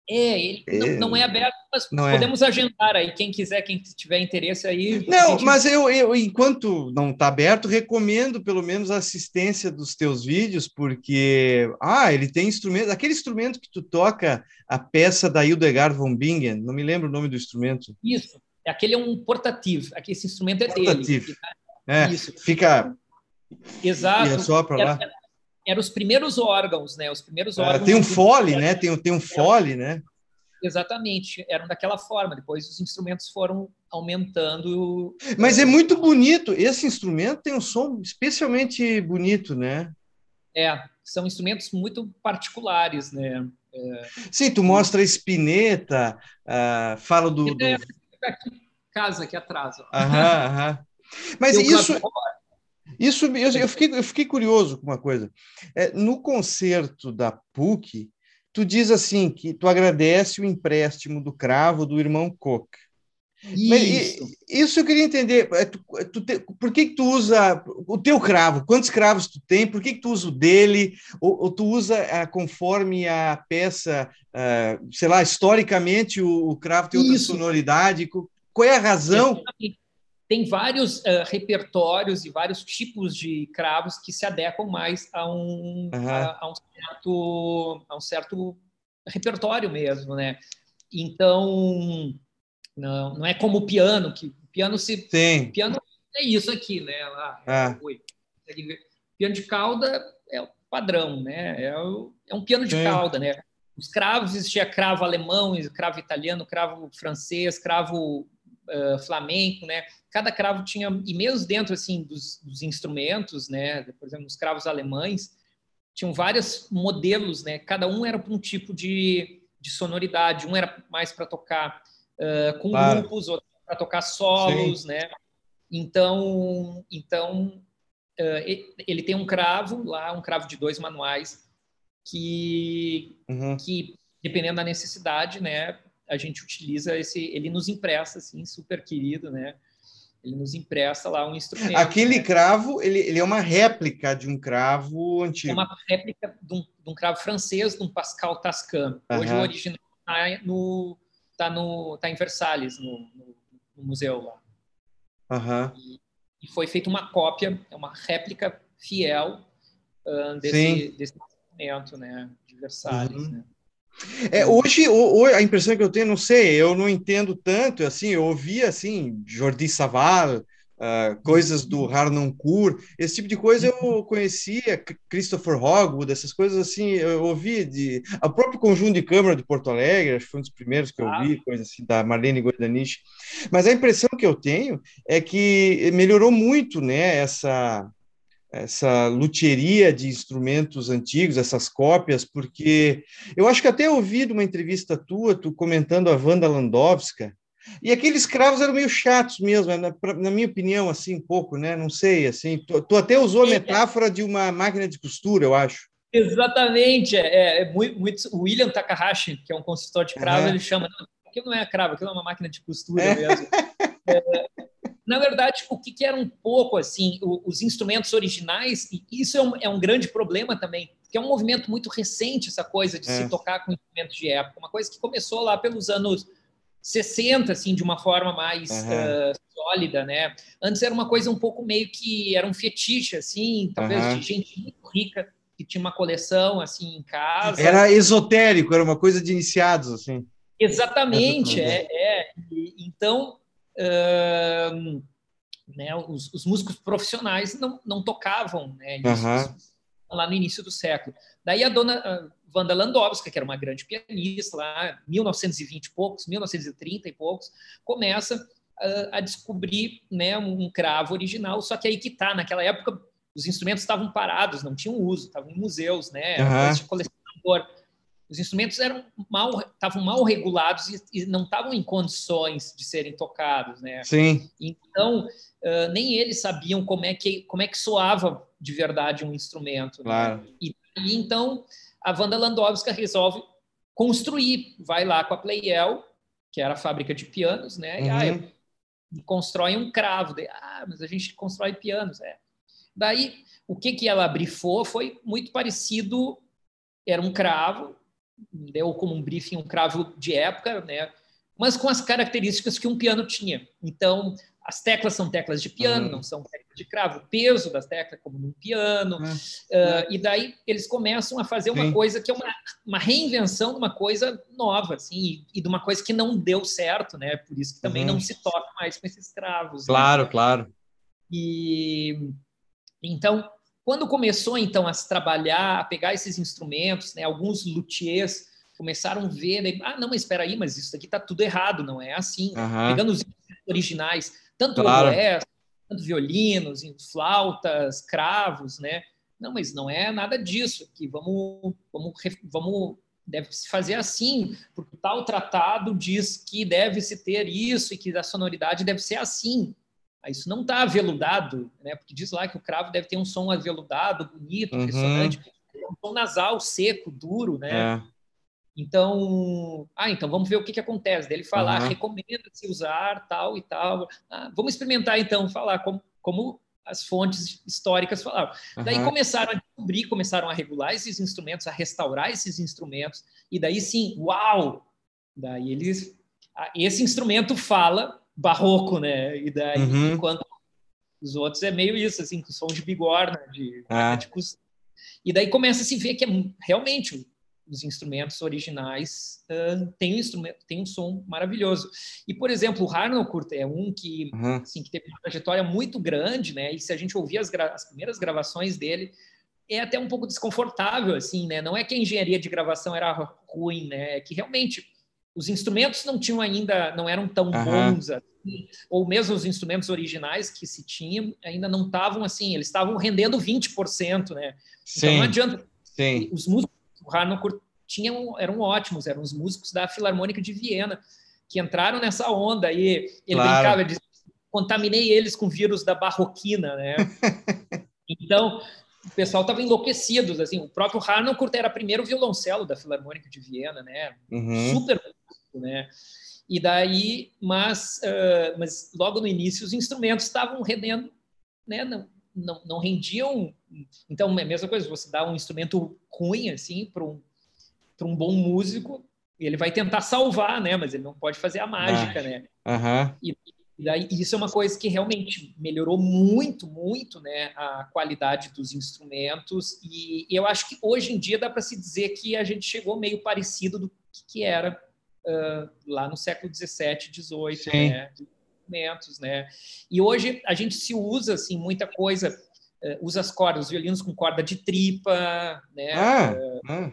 É, ele é... Não, não, é aberto, mas não é. podemos é. agendar aí, quem quiser, quem tiver interesse aí. Não, gente... mas eu, eu, enquanto não está aberto, recomendo pelo menos a assistência dos teus vídeos, porque, ah, ele tem instrumento, aquele instrumento que tu toca, a peça da Hildegard von Bingen, não me lembro o nome do instrumento. Isso, aquele é um portativo, aqui esse instrumento é portativo. dele. É, Isso. fica Exato. E só para lá. Eram era os primeiros órgãos, né? Os primeiros órgãos. Ah, tem um fole, né? Tem, tem um fole, né? Exatamente, eram daquela forma. Depois os instrumentos foram aumentando. Mas é muito bonito. Esse instrumento tem um som especialmente bonito, né? É, são instrumentos muito particulares, né? É... Sim, tu mostra a espineta, uh, fala do, do... Aqui, casa aqui atrás. Ó. Aham, aham. Mas isso, isso, eu, eu, fiquei, eu fiquei curioso com uma coisa. É, no concerto da PUC, tu diz assim que tu agradece o empréstimo do cravo do irmão Koch. Isso. Mas, isso eu queria entender. É, tu, é, tu te, por que, que tu usa o teu cravo? Quantos cravos tu tem? Por que, que tu usa o dele? Ou, ou tu usa uh, conforme a peça, uh, sei lá, historicamente o, o cravo tem outra isso. sonoridade? Qual é a razão? Tem vários uh, repertórios e vários tipos de cravos que se adequam mais a um, uhum. a, a, um certo, a um certo repertório mesmo, né? Então, não, não é como o piano, que o piano se... Sim. piano é isso aqui, né? Lá, ah. oi, piano de cauda é o padrão, né? É, o, é um piano de Sim. cauda, né? Os cravos, existia cravo alemão, cravo italiano, cravo francês, cravo uh, flamenco, né? Cada cravo tinha, e mesmo dentro assim dos, dos instrumentos, né? Por exemplo, os cravos alemães, tinham vários modelos, né? Cada um era para um tipo de, de sonoridade. Um era mais para tocar uh, com claro. grupos, outro para tocar solos, Sim. né? Então, então uh, ele tem um cravo lá, um cravo de dois manuais que, uhum. que dependendo da necessidade, né? A gente utiliza esse, ele nos empresta, assim, super querido, né? Ele nos empresta lá um instrumento. Aquele né? cravo, ele, ele é uma réplica de um cravo antigo. É uma réplica de um, de um cravo francês, de um Pascal Tascam. Hoje uhum. o original está no, tá no, tá em Versalhes, no, no, no museu lá. Uhum. E, e, foi feita uma cópia, é uma réplica fiel uh, desse, desse instrumento, né? De Versalhes, uhum. né? É, hoje, hoje, a impressão que eu tenho, não sei, eu não entendo tanto, assim, eu ouvi, assim, Jordi Saval uh, coisas do Harnoncourt, esse tipo de coisa eu conhecia, Christopher Hogwood, essas coisas assim, eu ouvi de... O próprio Conjunto de Câmara de Porto Alegre, acho que foi um dos primeiros que eu ah. vi, coisa assim, da Marlene Goidanich. Mas a impressão que eu tenho é que melhorou muito, né, essa essa luteria de instrumentos antigos, essas cópias, porque eu acho que até ouvi de uma entrevista tua, tu comentando a Wanda Landowska, e aqueles cravos eram meio chatos mesmo, na, na, minha opinião, assim, um pouco, né? Não sei, assim. Tu, tu até usou a metáfora de uma máquina de costura, eu acho. Exatamente. É, é muito, muito, o William Takahashi, que é um consultor de cravo, uhum. ele chama. Aquilo não é cravo, aquilo é uma máquina de costura é. mesmo. [LAUGHS] É, na verdade, o que, que, era um pouco assim, o, os instrumentos originais, e isso é um, é um, grande problema também, porque é um movimento muito recente essa coisa de se é. tocar com instrumentos de época, uma coisa que começou lá pelos anos 60, assim, de uma forma mais uhum. uh, sólida, né? Antes era uma coisa um pouco meio que era um fetiche, assim, talvez uhum. de gente muito rica que tinha uma coleção assim em casa. Era esotérico, era uma coisa de iniciados, assim. Exatamente, é, é. Então, uh, né, os, os, músicos profissionais não, não tocavam, né? Isso, uhum. lá no início do século. Daí a dona Wanda Landowska, que era uma grande pianista lá, 1920 e poucos, 1930 e poucos, começa uh, a descobrir né, um cravo original, só que aí que tá, naquela época os instrumentos estavam parados, não tinham uso, estavam em museus, né, uhum. de colecionador. Os instrumentos eram mal, estavam mal regulados e, e, não estavam em condições de serem tocados, né? Sim. Então, uh, nem eles sabiam como é que como é que soava de verdade um instrumento. Né? Claro. Né? E, e então a Wanda Landowska resolve construir, vai lá com a Playel, que era a fábrica de pianos, né? Uhum. E, ah, e constrói um cravo. Daí, ah, mas a gente constrói pianos, é. Daí, o que que ela brifou foi muito parecido, era um cravo, deu como um briefing um cravo de época, né? Mas com as características que um piano tinha. Então, as teclas são teclas de piano, uhum. não são teclas de cravo. O peso das teclas, como num piano. Uhum. Uh, e daí eles começam a fazer uma Sim. coisa que é uma, uma, reinvenção de uma coisa nova, assim, e, e, de uma coisa que não deu certo, né? Por isso que também uhum. não se toca mais com esses cravos. Né? Claro, né? claro. E então, quando começou então a se trabalhar, a pegar esses instrumentos, né? Alguns luthiers começaram a ver, né? ah, não, mas espera aí, mas isso aqui está tudo errado, não é assim. Pegando os originais tanto claro. oboés, tanto violinos, flautas, cravos, né? Não, mas não é nada disso aqui. Vamos, vamos, vamos deve se fazer assim, porque tal tratado diz que deve se ter isso e que a sonoridade deve ser assim. Isso não está aveludado, né? Porque diz lá que o cravo deve ter um som aveludado, bonito, uhum. ressonante, um som nasal, seco, duro, né? É. Então, ah, então vamos ver o que, que acontece. Ele falar, uhum. recomenda-se usar tal e tal. Ah, vamos experimentar então, falar como, como as fontes históricas falavam. Uhum. Daí começaram a descobrir, começaram a regular esses instrumentos, a restaurar esses instrumentos, e daí sim, uau! Daí eles. Esse instrumento fala barroco, né? E daí, uhum. enquanto os outros é meio isso, assim, com som de bigorna, de, ah. de E daí começa a se ver que é realmente os instrumentos originais uh, tem um instrumento, tem um som maravilhoso. E por exemplo, o Harnoncourt é um que, uhum. assim, que teve uma trajetória muito grande, né? E se a gente ouvir as, as, primeiras gravações dele, é até um pouco desconfortável, assim, né? Não é que a engenharia de gravação era ruim, né? É que realmente os instrumentos não tinham ainda, não eram tão uhum. bons assim, ou mesmo os instrumentos originais que se tinham ainda não estavam assim, eles estavam rendendo 20%, né? Sim. Então não adianta. Sim. Os músicos o Harnoncourt tinham, eram ótimos, eram os músicos da Filarmônica de Viena, que entraram nessa onda e ele claro. brincava, de contaminei eles com vírus da barroquina, né? [LAUGHS] então, o pessoal estava enlouquecido, assim, o próprio Harnoncourt era primeiro violoncelo da Filarmônica de Viena, né? Uhum. Super músico, né? E daí, mas, uh, mas logo no início os instrumentos estavam rendendo, né? Não, não, não rendiam. Então, é a mesma coisa, você dá um instrumento ruim, assim, para um, um bom músico, ele vai tentar salvar, né? Mas ele não pode fazer a mágica, ah, né? Uhum. E, e isso é uma coisa que realmente melhorou muito, muito, né? A qualidade dos instrumentos. E, eu acho que hoje em dia dá para se dizer que a gente chegou meio parecido do que, que era uh, lá no século XVII, XVIII, né? instrumentos, né? E hoje a gente se usa assim muita coisa, uh, usa as cordas, os violinos com corda de tripa, né? Ah, uh, ah.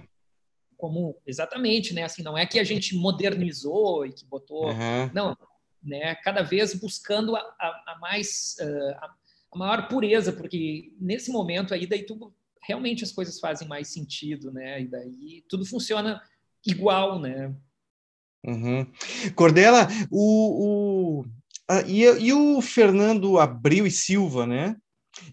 Como exatamente, né? Assim, não é que a gente modernizou e que botou, uhum. não, né? Cada vez buscando a, a, a mais a, a maior pureza, porque nesse momento aí daí tudo realmente as coisas fazem mais sentido, né? E daí tudo funciona igual, né? Uhum. Cordela, o, o e, e, o Fernando Abreu e Silva, né?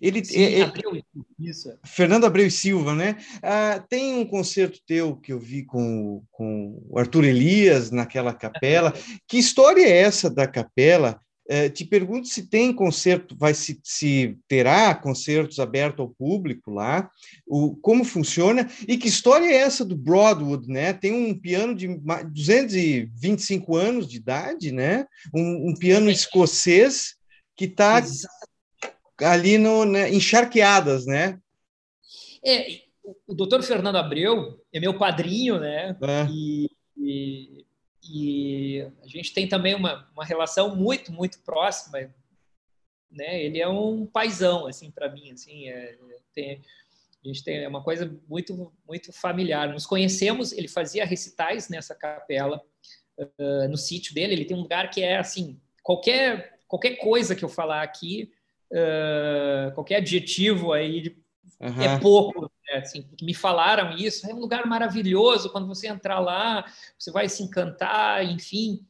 Ele, Sim, é, é Abreu, isso. Fernando Abreu e Silva, né? Ah, tem um concerto teu que eu vi com, com o Arthur Elias naquela capela. que história é essa da capela? É, te pergunto se tem concerto, vai se, se terá concertos abertos ao público lá, o, como funciona e que história é essa do Broadwood, né? Tem um piano de 225 anos de idade, né? Um, um piano escocês que está ali no né, encharqueadas, né? É, o doutor Fernando Abreu é meu padrinho, né? É. E, e e a gente tem também uma, uma relação muito, muito próxima. Né? Ele é um paizão, assim, para mim, assim, é, tem, a gente tem é uma coisa muito, muito familiar. Nos conhecemos, ele fazia recitais nessa capela, uh, no sítio dele. Ele tem um lugar que é, assim, qualquer, qualquer coisa que eu falar aqui, uh, qualquer adjetivo aí uhum. é pouco é, assim, me falaram isso, é um lugar maravilhoso, quando você entrar lá, você vai se encantar, enfim.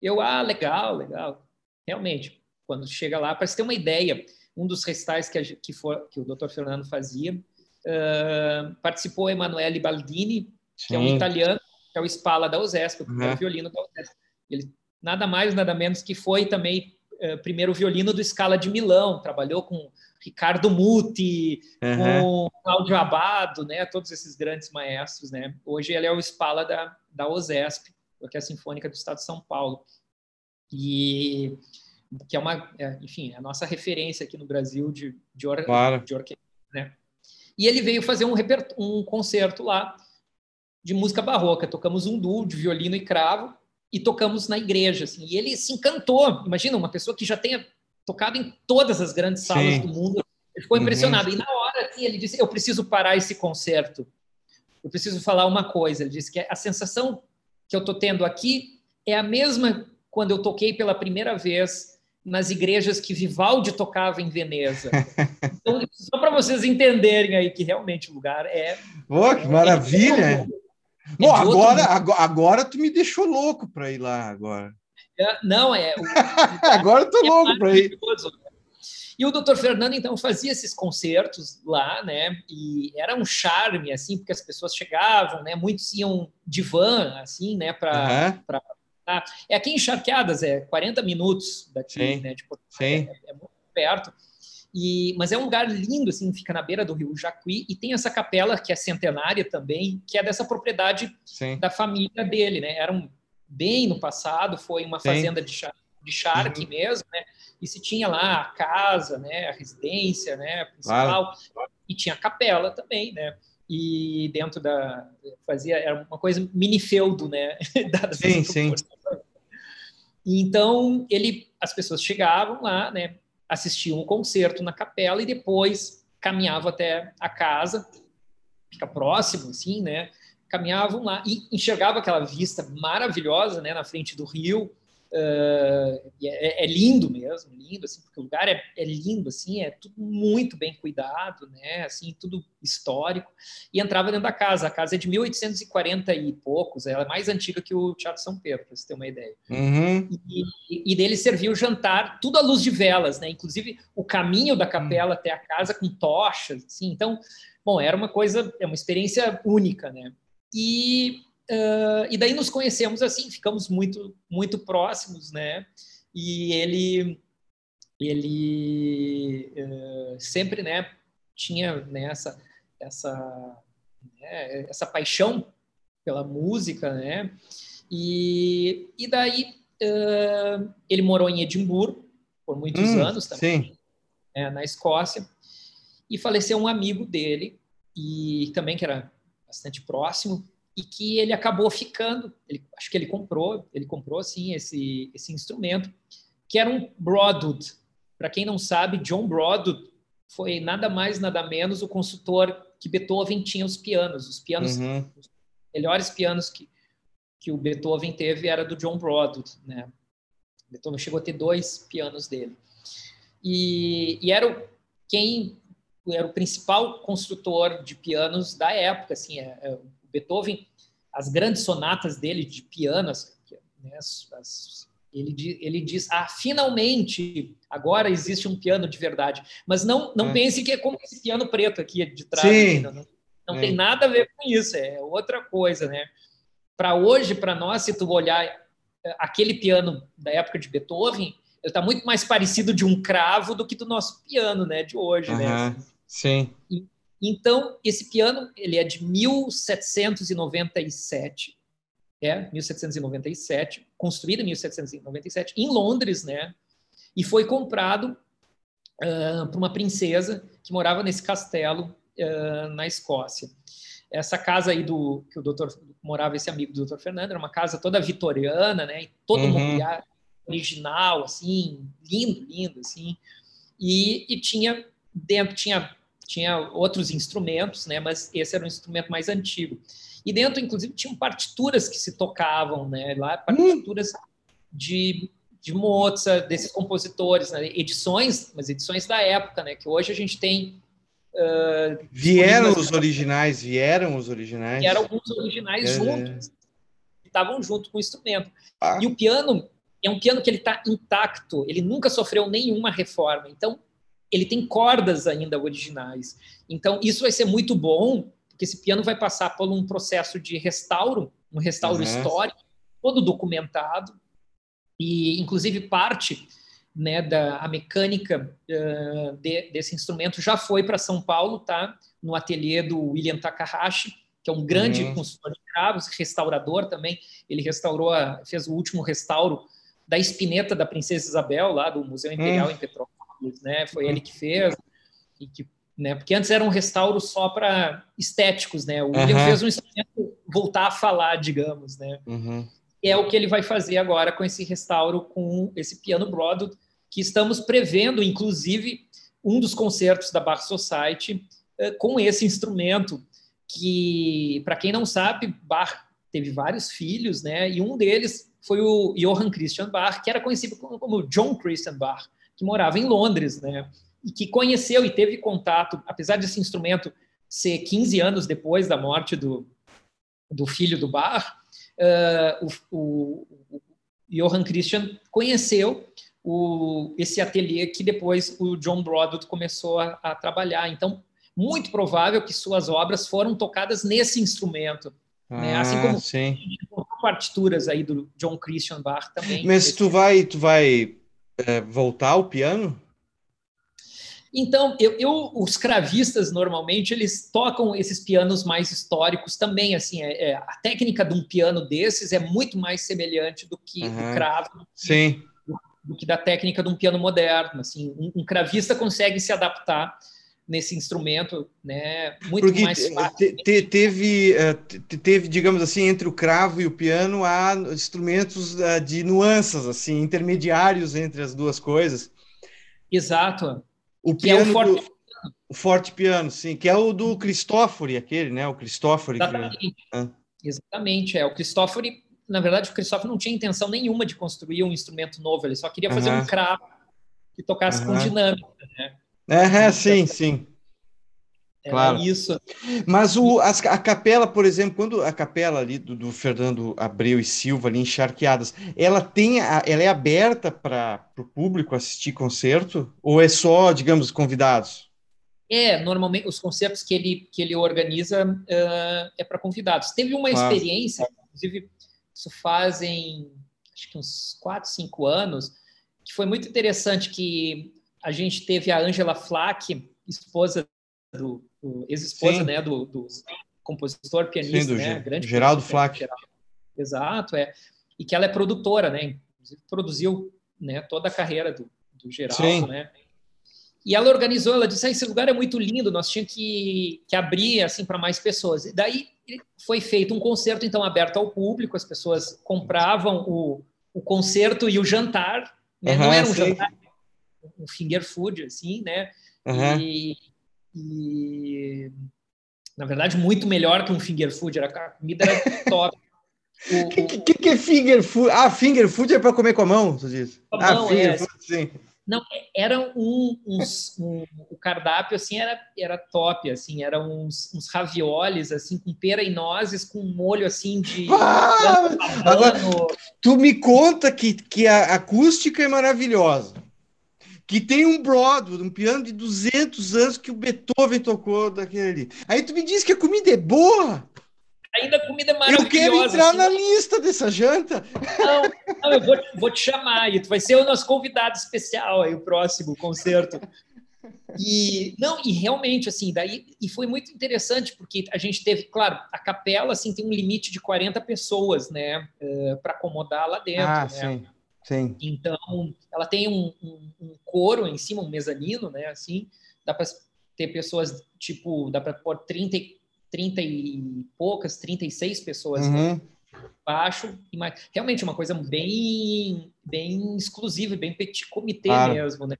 Eu, ah, legal, legal. Realmente, quando chega lá, para você ter uma ideia, um dos recitais que, a, que, for, que o Dr. Fernando fazia, uh, participou Emanuele Baldini, que é um italiano, que é o Spala da USESP, o uhum. violino da USESP. Ele, nada mais, nada menos que foi também primeiro violino do Scala de Milão, trabalhou com Ricardo Muti, uhum. com Cláudio Abado, né? Todos esses grandes maestros, né? Hoje ele é o Spala da, da OSESP, que é a Sinfônica do Estado de São Paulo. E que é uma, é, enfim, é a nossa referência aqui no Brasil de, de, or, claro. de orquestra, né? E ele veio fazer um, um concerto lá de música barroca. Tocamos um duo de violino e cravo e tocamos na igreja, assim. E ele se encantou. Imagina uma pessoa que já tenha tocado em todas as grandes salas Sim. do mundo. Ele ficou uhum. impressionado. E na hora, assim, ele disse: Eu preciso parar esse concerto. Eu preciso falar uma coisa. Ele disse que a sensação que eu estou tendo aqui é a mesma quando eu toquei pela primeira vez nas igrejas que Vivaldi tocava em Veneza. [LAUGHS] Então, só para vocês entenderem aí que realmente o lugar é. Oh, que maravilha! É Bom, agora, agora, agora tu me deixou louco para ir lá agora. É, não, é. O, [LAUGHS] Agora eu tô é louco para ir. E o doutor Fernando, então, fazia esses concertos lá, né? E era um charme, assim, porque as pessoas chegavam, né? Muitos iam de van, assim, né? Para. Uhum. É aqui em Charqueadas, é 40 minutos daqui, Sim. né? Tipo, Sim. É, é, muito perto. E, mas é um lugar lindo, assim, fica na beira do rio Jacuí e tem essa capela que é centenária também, que é dessa propriedade Sim. da família dele, né? Era um bem no passado, foi uma Sim. fazenda de, char de charque uhum. mesmo, né? E se tinha lá a casa, né, a residência, né, principal, claro. e tinha a capela também, né? E dentro da fazia era uma coisa mini feudo, né? [LAUGHS] sim, sim. Então ele, as pessoas chegavam lá, né? Assistiam o um concerto na capela e depois caminhavam até a casa, fica próximo, assim, né? caminhavam lá e enxergava aquela vista maravilhosa né, na frente do rio. Uh, é, é, lindo mesmo, lindo, assim, porque o lugar é, é, lindo, assim, é tudo muito bem cuidado, né, assim, tudo histórico, e entrava dentro da casa, a casa é de 1840 e poucos, ela é mais antiga que o Teatro São Pedro, para você ter uma ideia, uhum. e, e, dele servia o jantar, tudo à luz de velas, né, inclusive o caminho da capela até a casa com tochas, assim, então, bom, era uma coisa, é uma experiência única, né, e, uh, e daí nos conhecemos assim, ficamos muito, muito próximos, né? E ele, ele uh, sempre, né, tinha né, essa, essa, né, essa paixão pela música, né? E, e daí uh, ele morou em Edimburgo por muitos hum, anos também, né, na Escócia, e faleceu um amigo dele e também que era bastante próximo e que ele acabou ficando. Ele, acho que ele comprou, ele comprou assim esse esse instrumento que era um Broadwood. Para quem não sabe, John Broadwood foi nada mais, nada menos o consultor que Beethoven tinha os pianos. Os pianos, uhum. os melhores pianos que, que o Beethoven teve era do John Broadwood, né? Beethoven chegou a ter dois pianos dele. E, e era o, quem era o principal construtor de pianos da época, assim, é, é, o Beethoven, as grandes sonatas dele de pianos, né, as, as, ele, ele diz, ah, finalmente, agora existe um piano de verdade. Mas não, não é. pense que é como esse piano preto aqui de trás. Ainda, não, não é. tem nada a ver com isso, é outra coisa, né? Para hoje, para nós, se tu olhar eh, aquele piano da época de Beethoven, ele está muito mais parecido de um cravo do que do nosso piano, né, de hoje, uhum. né? Sim. E, então, esse piano, ele é de 1797, é, 1797, construído em 1797, em Londres, né? E foi comprado uh, por uma princesa que morava nesse castelo uh, na Escócia. Essa casa aí do que o doutor morava esse amigo do doutor Fernando era uma casa toda vitoriana, né? E todo uhum. mobiliário original, assim, lindo, lindo, assim. E, e tinha dentro tinha tinha outros instrumentos, né? Mas esse era um instrumento mais antigo. E dentro, inclusive, tinham partituras que se tocavam, né? Lá, partituras hum. de, de Mozart, desses compositores, né? edições, mas edições da época, né? Que hoje a gente tem. Uh, vieram os originais, vieram os originais. Vieram alguns originais é. juntos, estavam junto com o instrumento. Ah. E o piano é um piano que ele está intacto, ele nunca sofreu nenhuma reforma. Então, ele tem cordas ainda originais. Então, isso vai ser muito bom, porque esse piano vai passar por um processo de restauro, um restauro uhum. histórico, todo documentado, e inclusive parte né, da a mecânica uh, de, desse instrumento já foi para São Paulo, tá? No ateliê do William Takahashi, que é um grande uhum. consultor de cravos, restaurador também. Ele restaurou, a, fez o último restauro da espineta da Princesa Isabel, lá do Museu Imperial uhum. em Petrópolis, né? Foi ele que fez. E que né? Porque antes era um restauro só para estéticos, né? O William uhum. fez um instrumento voltar a falar, digamos, né? Uhum. É o que ele vai fazer agora com esse restauro, com esse piano Broadwood, que estamos prevendo, inclusive, um dos concertos da Bach Society eh, com esse instrumento, que, para quem não sabe, Bach teve vários filhos, né? E um deles foi o Johann Christian Bach, que era conhecido como John Christian Bach, que morava em Londres, né? e que conheceu e teve contato, apesar desse instrumento ser 15 anos depois da morte do, do filho do Bach, uh, o, o, Johann Christian conheceu o, esse ateliê que depois o John Broadwood começou a, a, trabalhar. Então, muito provável que suas obras foram tocadas nesse instrumento. Ah, né? Assim como sim. partituras aí do John Christian Bach também. Mas tu vai, tu vai é, voltar ao piano? Então, eu, eu, os cravistas normalmente eles tocam esses pianos mais históricos também. Assim, é, é a técnica de um piano desses é muito mais semelhante do que uhum. o cravo. Do, do, que da técnica de um piano moderno. Assim, um, um, cravista consegue se adaptar nesse instrumento, né? Muito Porque mais fácil. Te, teve, eh, teve, digamos assim, entre o cravo e o piano há instrumentos eh, de nuances, assim, intermediários entre as duas coisas. Exato. O que piano é o forte... Do, o forte piano, sim, que é o do Cristófori, aquele, né? O Cristófori. Exatamente. Que... Ah. Exatamente, é. O Cristófori, na verdade, o Cristófori não tinha intenção nenhuma de construir um instrumento novo, ele só queria fazer uh -huh. um cravo que tocasse uh -huh. com dinâmica, né? É, então, sim, sim. Claro. isso. Mas o, a, a, capela, por exemplo, quando a capela ali do, do, Fernando Abreu e Silva, ali encharqueadas, ela tem, a, ela é aberta para o público assistir concerto? Ou é só, digamos, convidados? É, normalmente os concertos que ele, que ele organiza uh, é para convidados. Teve uma experiência, inclusive, isso fazem acho que uns 4, 5 anos, que foi muito interessante que a gente teve a Angela Flack, esposa do, do ex-esposa né, do, do, compositor, pianista, Sim, né, grande Geraldo Flack. Exato, é. E que ela é produtora, né? Produziu né, toda a carreira do, do Geraldo, Sim. né? E ela organizou, ela disse: ah, esse lugar é muito lindo, nós tínhamos que, que abrir assim para mais pessoas. E daí foi feito um concerto então aberto ao público, as pessoas compravam o, o concerto e o jantar Né? Uhum, não era um sim. jantar, um finger food, assim, né? Uhum. E, e, na verdade, muito melhor que um finger food. Era, a comida era [LAUGHS] top. O que, que, que, é finger food? Ah, finger food é para comer com a mão, você diz? Com a ah, mão, finger é, food, sim. Não, era um, uns, um, o cardápio assim era, era top, assim, eram uns, uns raviolis assim com pera e nozes com um molho assim de ah, agora, tu me conta que, que a acústica é maravilhosa. Que tem um Broadway, um piano de 200 anos que o Beethoven tocou daquele ali. Aí tu me diz que a comida é boa ainda a comida é maravilhosa. Eu quero entrar assim. na lista dessa janta. Não, não eu vou, vou, te chamar, e tu vai ser o nosso convidado especial aí, o próximo concerto. E não, e realmente assim, daí e foi muito interessante porque a gente teve, claro, a capela assim tem um limite de 40 pessoas, né, uh, para acomodar lá dentro, ah, né? Sim. Sim. Então, ela tem um, um, um coro em cima, um mezanino, né? Assim, dá para ter pessoas, tipo, dá para pôr 30, 30 e poucas, 36 pessoas uhum. né? baixo. Realmente uma coisa bem, bem exclusiva, bem petit comité claro. mesmo, né?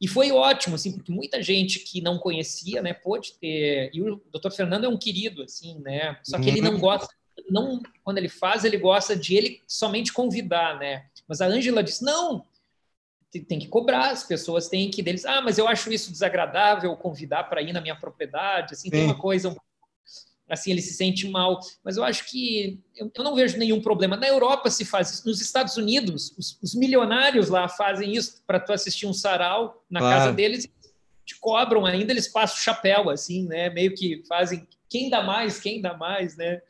E foi ótimo, assim, porque muita gente que não conhecia, né, pôde ter. E o Dr. Fernando é um querido, assim, né? Só que uhum. ele não gosta, não, quando ele faz, ele gosta de ele somente convidar, né? Mas a Ângela disse: não, tem que cobrar, as pessoas têm que deles, ah, mas eu acho isso desagradável convidar para ir na minha propriedade, assim, Sim. tem uma coisa assim ele se sente mal. Mas eu acho que eu, eu não vejo nenhum problema. Na Europa se faz isso, nos Estados Unidos, os, os milionários lá fazem isso para tu assistir um sarau na claro. casa deles, te cobram ainda, eles passam o chapéu, assim, né? Meio que fazem quem dá mais, quem dá mais, né?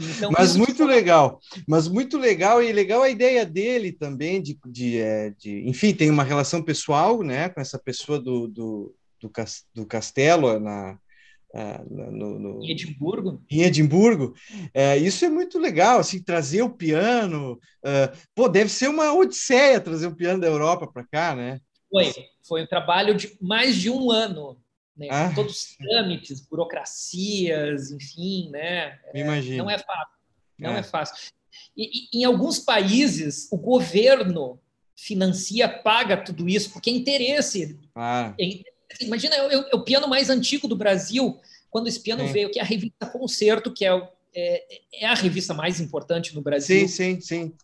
Então, mas muito legal, mas muito legal e legal a ideia dele também de, de, é, de, enfim, tem uma relação pessoal, né, com essa pessoa do, do, do, do castelo na, ah, no, no, em Edimburgo. Em Edimburgo. É, isso é muito legal, assim, trazer o piano. Uh, pô, deve ser uma odisseia trazer o piano da Europa para cá, né? Foi, foi um trabalho de mais de um ano, né? Ah. Todos os trâmites, burocracias, enfim, né? É, imagino. Não é fácil. Não é, é fácil. E, e, em alguns países, o governo financia, paga tudo isso, porque é interesse. Ah. É Imagina, é, é, o piano mais antigo do Brasil, quando esse piano sim. veio, que é a revista Concerto, que é, é, é, a revista mais importante no Brasil. Sim, sim, sim.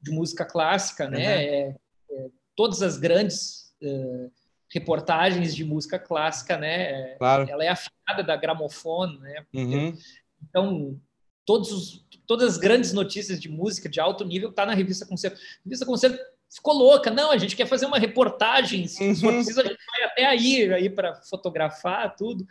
De música clássica, né? Uhum. É, é, todas as grandes uh, reportagens de música clássica, né? Claro. Ela é afinada da gramofone, né? Uhum. Então, todos os, todas as grandes notícias de música de alto nível tá na revista Concerto. A revista Concerto ficou louca. Não, a gente quer fazer uma reportagem, se uhum. for preciso, a gente vai até aí, aí para fotografar tudo.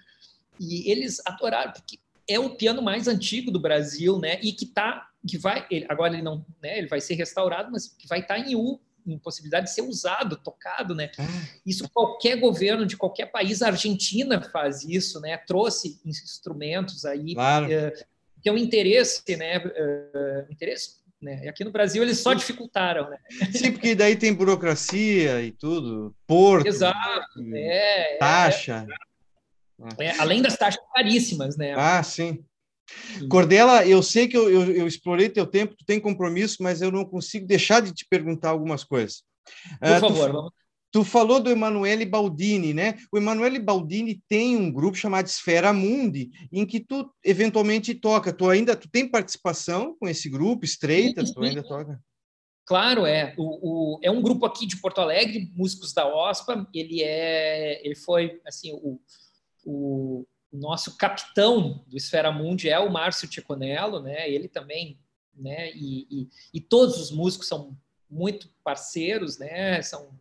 E eles adoraram, porque é o piano mais antigo do Brasil, né? E que tá, que vai, ele, agora ele não, né? Ele vai ser restaurado, mas que vai estar tá em U, em possibilidade de ser usado, tocado, né? Ah. Isso qualquer governo de qualquer país, a Argentina faz isso, né? Trouxe instrumentos aí, claro. uh, que é um interesse, né? Uh, interesse né? E aqui no Brasil eles só dificultaram, né? Sim, porque daí tem burocracia e tudo, porto, Exato, é, é, taxa. É, é, além das taxas caríssimas, né? Ah, sim. Cordela, eu sei que eu, eu, eu, explorei teu tempo, tu tem compromisso, mas eu não consigo deixar de te perguntar algumas coisas. Por uh, favor, tu, vamos. Tu falou do Emanuele Baldini, né? O Emanuele Baldini tem um grupo chamado Esfera Mundi, em que tu eventualmente toca. Tu ainda tu tem participação com esse grupo, estreita, tu ainda toca? Claro, é. O, o, é um grupo aqui de Porto Alegre, músicos da OSPA. Ele é, ele foi assim o, o, o nosso capitão do Esfera Mundi é o Márcio Ticonello, né? Ele também, né? E, e, e todos os músicos são muito parceiros, né? São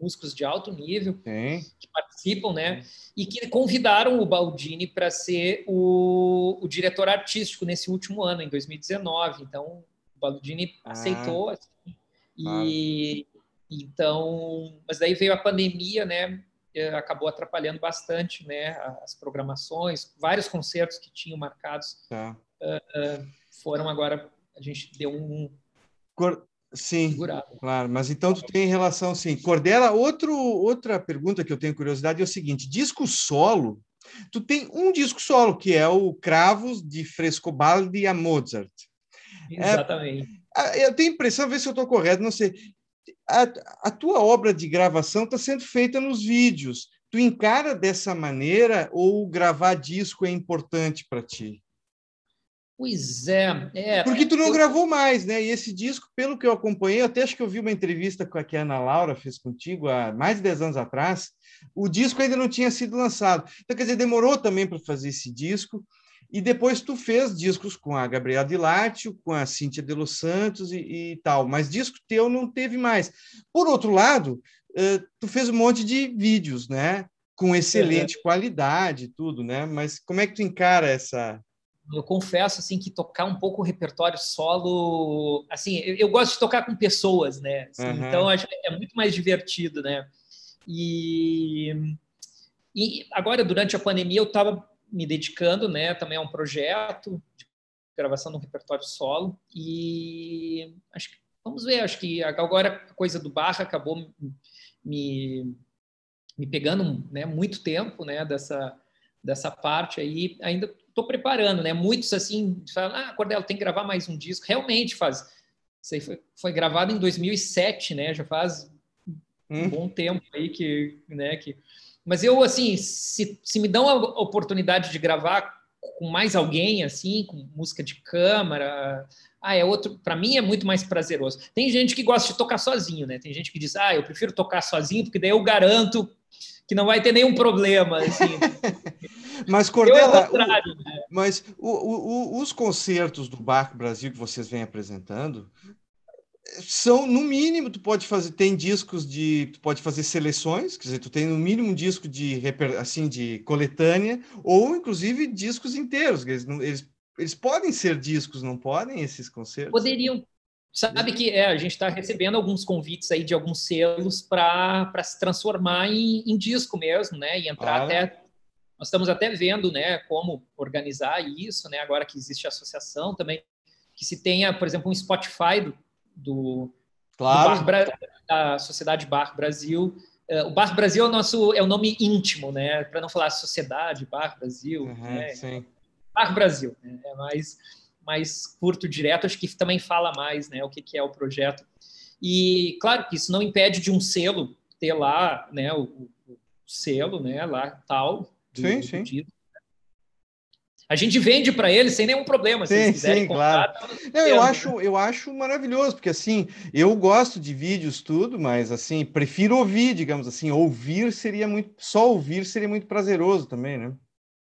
músicos de alto nível Sim. que participam, né? E que convidaram o Baldini para ser o, o, diretor artístico nesse último ano, em 2019. Então, o Baldini ah. aceitou. Assim, e ah. então, mas daí veio a pandemia, né? Acabou atrapalhando bastante, né? As programações, vários concertos que tinham marcados tá. uh, uh, foram agora. A gente deu um Sim, claro. Mas então tu tem relação, sim. Cordela, outro, outra pergunta que eu tenho curiosidade é o seguinte: disco solo. Tu tem um disco solo que é o Cravos de Frescobaldi a Mozart. Exatamente. É, eu tenho a impressão, ver se eu estou correto, não sei. A, a tua obra de gravação está sendo feita nos vídeos. Tu encara dessa maneira ou gravar disco é importante para ti? Pois é, é. Porque tu não eu... gravou mais, né? E esse disco, pelo que eu acompanhei, até acho que eu vi uma entrevista com a que a Ana Laura fez contigo há mais de 10 anos atrás, o disco ainda não tinha sido lançado. Então, quer dizer, demorou também para fazer esse disco. E depois tu fez discos com a Gabriela Dilátio, com a Cíntia de Los Santos e, e, tal, mas disco teu não teve mais. Por outro lado, uh, tu fez um monte de vídeos, né? Com excelente é. qualidade, tudo, né? Mas como é que tu encara essa eu confesso assim que tocar um pouco o repertório solo, assim, eu, eu gosto de tocar com pessoas, né? Assim, uhum. Então acho que é muito mais divertido, né? E, e agora durante a pandemia eu estava me dedicando, né? Também a um projeto de gravação do repertório solo e acho que vamos ver, acho que agora a coisa do Barra acabou me me pegando, né? Muito tempo, né? Dessa dessa parte aí ainda estou preparando, né? Muitos assim falam, ah, Cordel, tem que gravar mais um disco. Realmente faz. Isso aí foi, foi gravado em 2007, né? Já faz um hum. bom tempo aí que, né? Que... Mas eu assim, se, se me dão a oportunidade de gravar com mais alguém, assim, com música de câmara, ah, é outro. Para mim é muito mais prazeroso. Tem gente que gosta de tocar sozinho, né? Tem gente que diz, ah, eu prefiro tocar sozinho porque daí eu garanto que não vai ter nenhum problema, assim. [LAUGHS] Mas, Cordela, o, né? mas o, o, os concertos do Barco Brasil que vocês vêm apresentando são, no mínimo, tu pode fazer, tem discos de, tu pode fazer seleções, quer dizer, tu tem no mínimo um disco de, assim, de coletânea, ou inclusive discos inteiros, eles, eles, eles podem ser discos, não podem, esses concertos? Poderiam, Sabe que é, a gente está recebendo alguns convites aí de alguns selos para se transformar em, em, disco mesmo, né? E entrar ah, até nós estamos até vendo, né, como organizar isso, né, agora que existe a associação também, que se tenha, por exemplo, um Spotify do, do, claro. do Bar, da Sociedade Bar Brasil. Uh, o Bar Brasil é o nosso é o nome íntimo, né, para não falar Sociedade Bar Brasil, uhum, né? Sim. Bar Brasil, né, é mais mais curto, direto, acho que também fala mais, né, o que, que é o projeto. E claro que isso não impede de um selo ter lá, né, o, o selo, né, lá tal, do, sim, sim. A gente vende para eles sem nenhum problema, se sim, eles quiserem sim, comprar. Claro. Tá Não, eu acho, eu acho maravilhoso, porque assim, eu gosto de vídeos tudo, mas assim, prefiro ouvir, digamos assim, ouvir seria muito, só ouvir seria muito prazeroso também, né?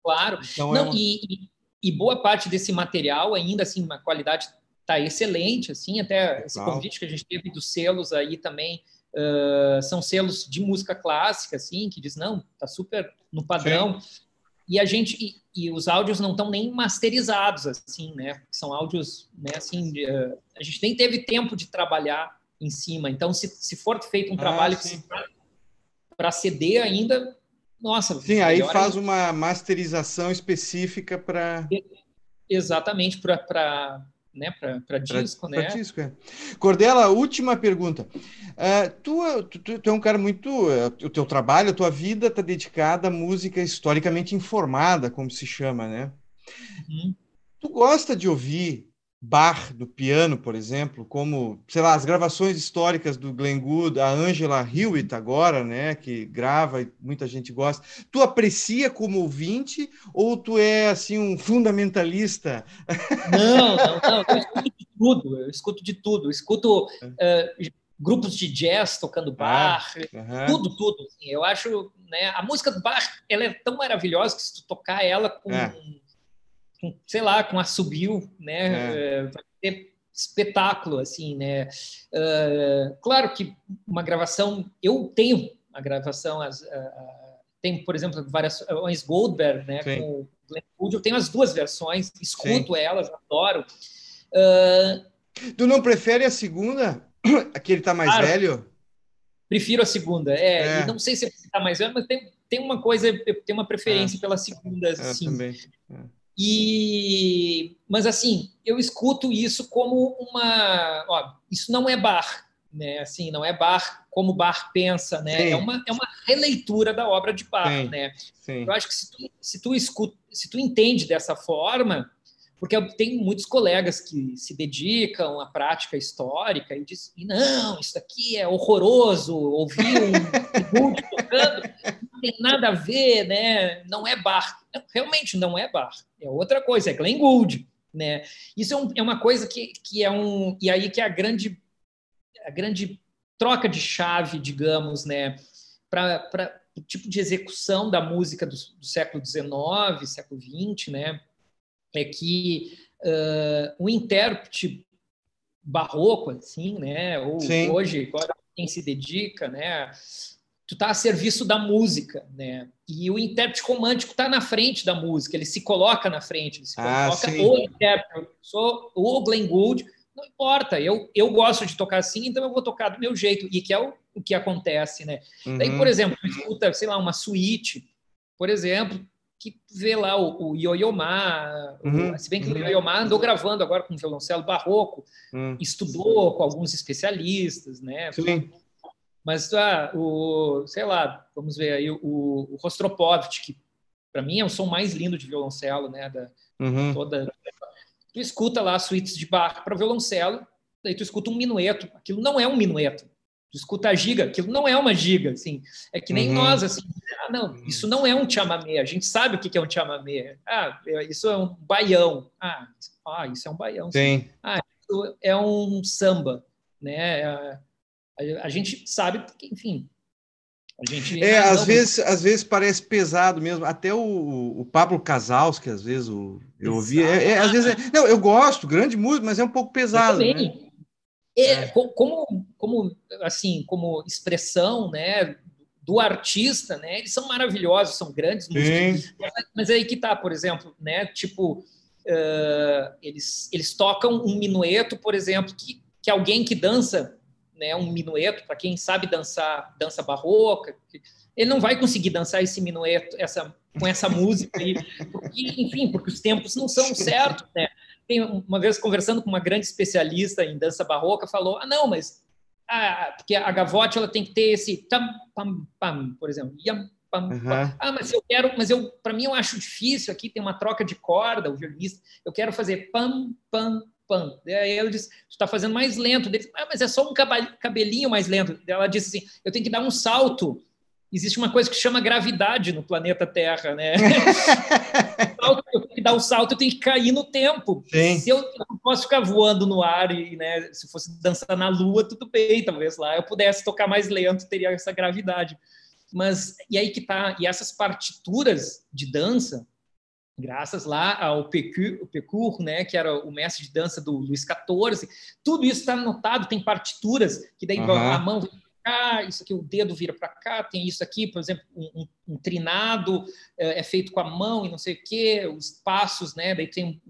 Claro. Então, Não, é uma... e, e, boa parte desse material ainda assim, uma qualidade tá excelente, assim, até esse convite que a gente teve dos selos aí também uh, são selos de música clássica, assim, que diz não, tá super no padrão. Sim. E a gente e, os áudios não estão nem masterizados, assim, né? São áudios, né? Assim, de, uh, a gente nem teve tempo de trabalhar em cima. Então, se, se for feito um ah, trabalho para CD ainda, nossa. Sim, aí faz ainda. uma masterização específica para. Exatamente, para né, para disco, pra, né? Para disco, é. Cordela, última pergunta. Uh, tu, tu, tu, é um cara muito. Uh, o teu trabalho, a tua vida está dedicada à música historicamente informada, como se chama, né? Uhum. Tu gosta de ouvir bar do piano, por exemplo, como, sei lá, as gravações históricas do Glenn Gould, a Angela Hewitt agora, né, que grava e muita gente gosta. Tu aprecia como ouvinte ou tu é assim um fundamentalista? Não, [LAUGHS] não, não, eu escuto de tudo, eu escuto de tudo, eu escuto uh, grupos de jazz tocando bar, ah, tudo, tudo. Assim, eu acho, né, a música do bar, ela é tão maravilhosa que se tu tocar ela com é com, sei lá, com assobio, né? É. Vai ter espetáculo, assim, né? Uh, claro que uma gravação, eu tenho a gravação, as, tem, por exemplo, variações Goldberg, né? Sim. Com o Glenn Gould, eu tenho as duas versões, escuto Sim. elas, adoro. Uh, tu não prefere a segunda? [COUGHS] Aquele tá mais claro, velho? Prefiro a segunda, é, é. não sei se está mais velho, mas tem, tem uma coisa, eu tenho uma preferência é. pela segunda, assim. também. É. E, mas assim, eu escuto isso como uma, ó, isso não é bar, né? Assim, não é bar como bar pensa, né? É uma, é uma releitura da obra de Bar, Sim. né? Sim. Eu acho que se tu, se tu escuta, se tu entende dessa forma, porque tem muitos colegas que se dedicam à prática histórica e dizem, não, isso aqui é horroroso, ouvir um [LAUGHS] tocando, não tem nada a ver, né? não é bar. realmente não é bar, é outra coisa, é Glenn Gould. Né? Isso é, um, é uma coisa que, que é um... E aí que é a grande, a grande troca de chave, digamos, né? para o tipo de execução da música do, do século XIX, século XX, né? É que uh, o intérprete barroco, assim, né? Ou Sim. hoje, quem se dedica, né? Tu tá a serviço da música, né? E o intérprete romântico está na frente da música, ele se coloca na frente, ele se ah, coloca sim. o intérprete, sou o Glenn Gould, não importa, eu, eu gosto de tocar assim, então eu vou tocar do meu jeito, e que é o, o que acontece, né? Uhum. Daí, por exemplo, escuta, sei lá, uma suíte, por exemplo, que vê lá o, o Yo-Yo Ma, uhum, se bem que uhum. o Yo-Yo Ma andou gravando agora com violoncelo barroco, uhum. estudou com alguns especialistas, né? Sim. Mas, ah, o, sei lá, vamos ver aí, o, o Rostropovich, que para mim é o som mais lindo de violoncelo, né? Da, uhum. toda, tu escuta lá suítes de Bach para violoncelo, daí tu escuta um minueto, aquilo não é um minueto, escuta a giga, aquilo não é uma giga, assim. É que nem uhum. nós, assim. Ah, não, isso não é um chamamé. A gente sabe o que é um chamamé. Ah, é, isso é um baião. Ah, ah isso é um baião. Sim. Ah, isso é um samba, né? A, a, gente sabe, porque, enfim. A gente, é, ah, às, não, vezes, às vezes parece pesado mesmo. Até o, o Pablo Casals, que às vezes o, eu ouvi, é, é, às vezes é, não, eu gosto, grande música, mas é um pouco pesado. Eu também. Né? É, é, como, como, assim, como expressão, né, do artista, né, eles são maravilhosos, são grandes músicos. Mas, mas, aí que tá, por exemplo, né, tipo, uh, eles, eles tocam um minueto, por exemplo, que, que alguém que dança, né, um minueto, para quem sabe dançar dança barroca, ele não vai conseguir dançar esse minueto, essa com essa música aí, porque, enfim, porque os tempos não são certos, né? Tem uma vez conversando com uma grande especialista em dança barroca, falou: ah, não, mas ah, porque a gavote ela tem que ter esse tam pam pam, por exemplo, yam, pam, uhum. pam. Ah, mas eu quero, mas eu para mim eu acho difícil aqui tem uma troca de corda, o violinista, eu quero fazer pam pam pam. Aí ela disse: "Tu está fazendo mais lento". Dele, ah, mas é só um cabelinho mais lento. Ela disse assim: "Eu tenho que dar um salto existe uma coisa que chama gravidade no planeta Terra, né? [LAUGHS] eu tenho que dar um salto, eu tenho que cair no tempo. Sim. Se eu, eu não posso ficar voando no ar e, né, se fosse dançar na Lua, tudo bem, talvez lá eu pudesse tocar mais lento, teria essa gravidade. Mas e aí que tá? E essas partituras de dança, graças lá ao Pecur, né, que era o mestre de dança do Luiz XIV, tudo isso está anotado, tem partituras que daí uhum. a mão cá, isso aqui o dedo vira para cá, tem isso aqui, por exemplo, um, um, um trinado é, é, feito com a mão e não sei o quê, os passos, né? Daí tem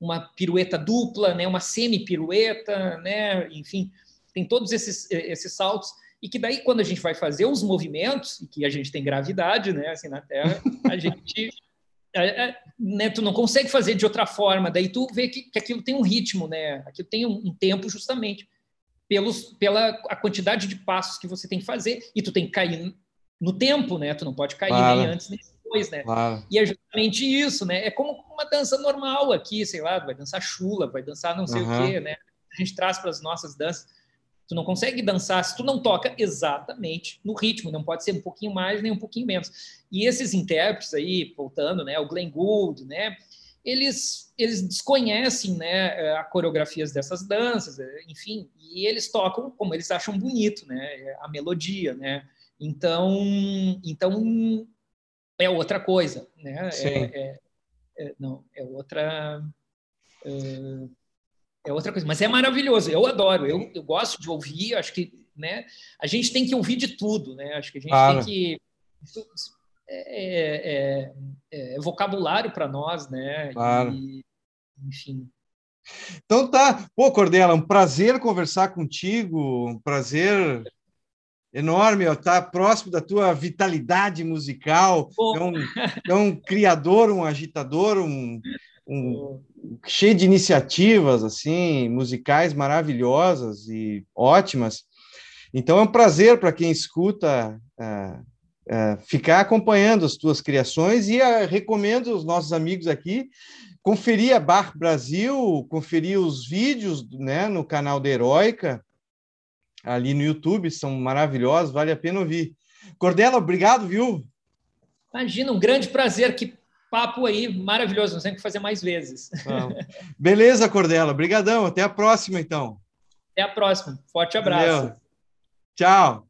uma pirueta dupla, né? Uma semi-pirueta, né? Enfim, tem todos esses, é, esses saltos e que daí quando a gente vai fazer os movimentos e que a gente tem gravidade, né? Assim na Terra, a [LAUGHS] gente é, é, né, tu não consegue fazer de outra forma, daí tu vê que, que aquilo tem um ritmo, né? Aquilo tem um, um tempo justamente pelos, pela a quantidade de passos que você tem que fazer e tu tem que cair no tempo, né? Tu não pode cair claro. nem antes nem depois, né? Claro. E é justamente isso, né? É como uma dança normal aqui, sei lá, vai dançar chula, vai dançar não sei uhum. o quê, né? A gente traz para as nossas danças. Tu não consegue dançar se tu não toca exatamente no ritmo, não pode ser um pouquinho mais nem um pouquinho menos. E esses intérpretes aí, voltando, né, o Glenn Gould, né, eles, eles desconhecem né, eh, a coreografias dessas danças, eh, enfim, e eles tocam como eles acham bonito, né, a melodia, né, então, então é outra coisa, né, é, é, é, não, é outra, é, é, outra coisa, mas é maravilhoso, eu adoro, eu, eu gosto de ouvir, acho que, né, a gente tem que ouvir de tudo, né, acho que a gente tem que é, é, é, é vocabulário para nós, né? Claro. E, enfim. Então tá. Pô, Cordela, um prazer conversar contigo, um prazer enorme estar próximo da tua vitalidade musical. É um, é um, criador, um agitador, um, um cheio de iniciativas assim musicais maravilhosas e ótimas. Então é um prazer para quem escuta uh, é, ficar acompanhando as tuas criações e uh, recomendo os nossos amigos aqui conferir a Bar Brasil, conferir os vídeos né, no canal da Heróica, ali no YouTube, são maravilhosos, vale a pena ouvir. Cordela, obrigado, viu? Imagina, um grande prazer, que papo aí maravilhoso, nós temos que fazer mais vezes. Beleza, Cordela, obrigadão, até a próxima, então. Até a próxima, forte abraço. Valeu. Tchau.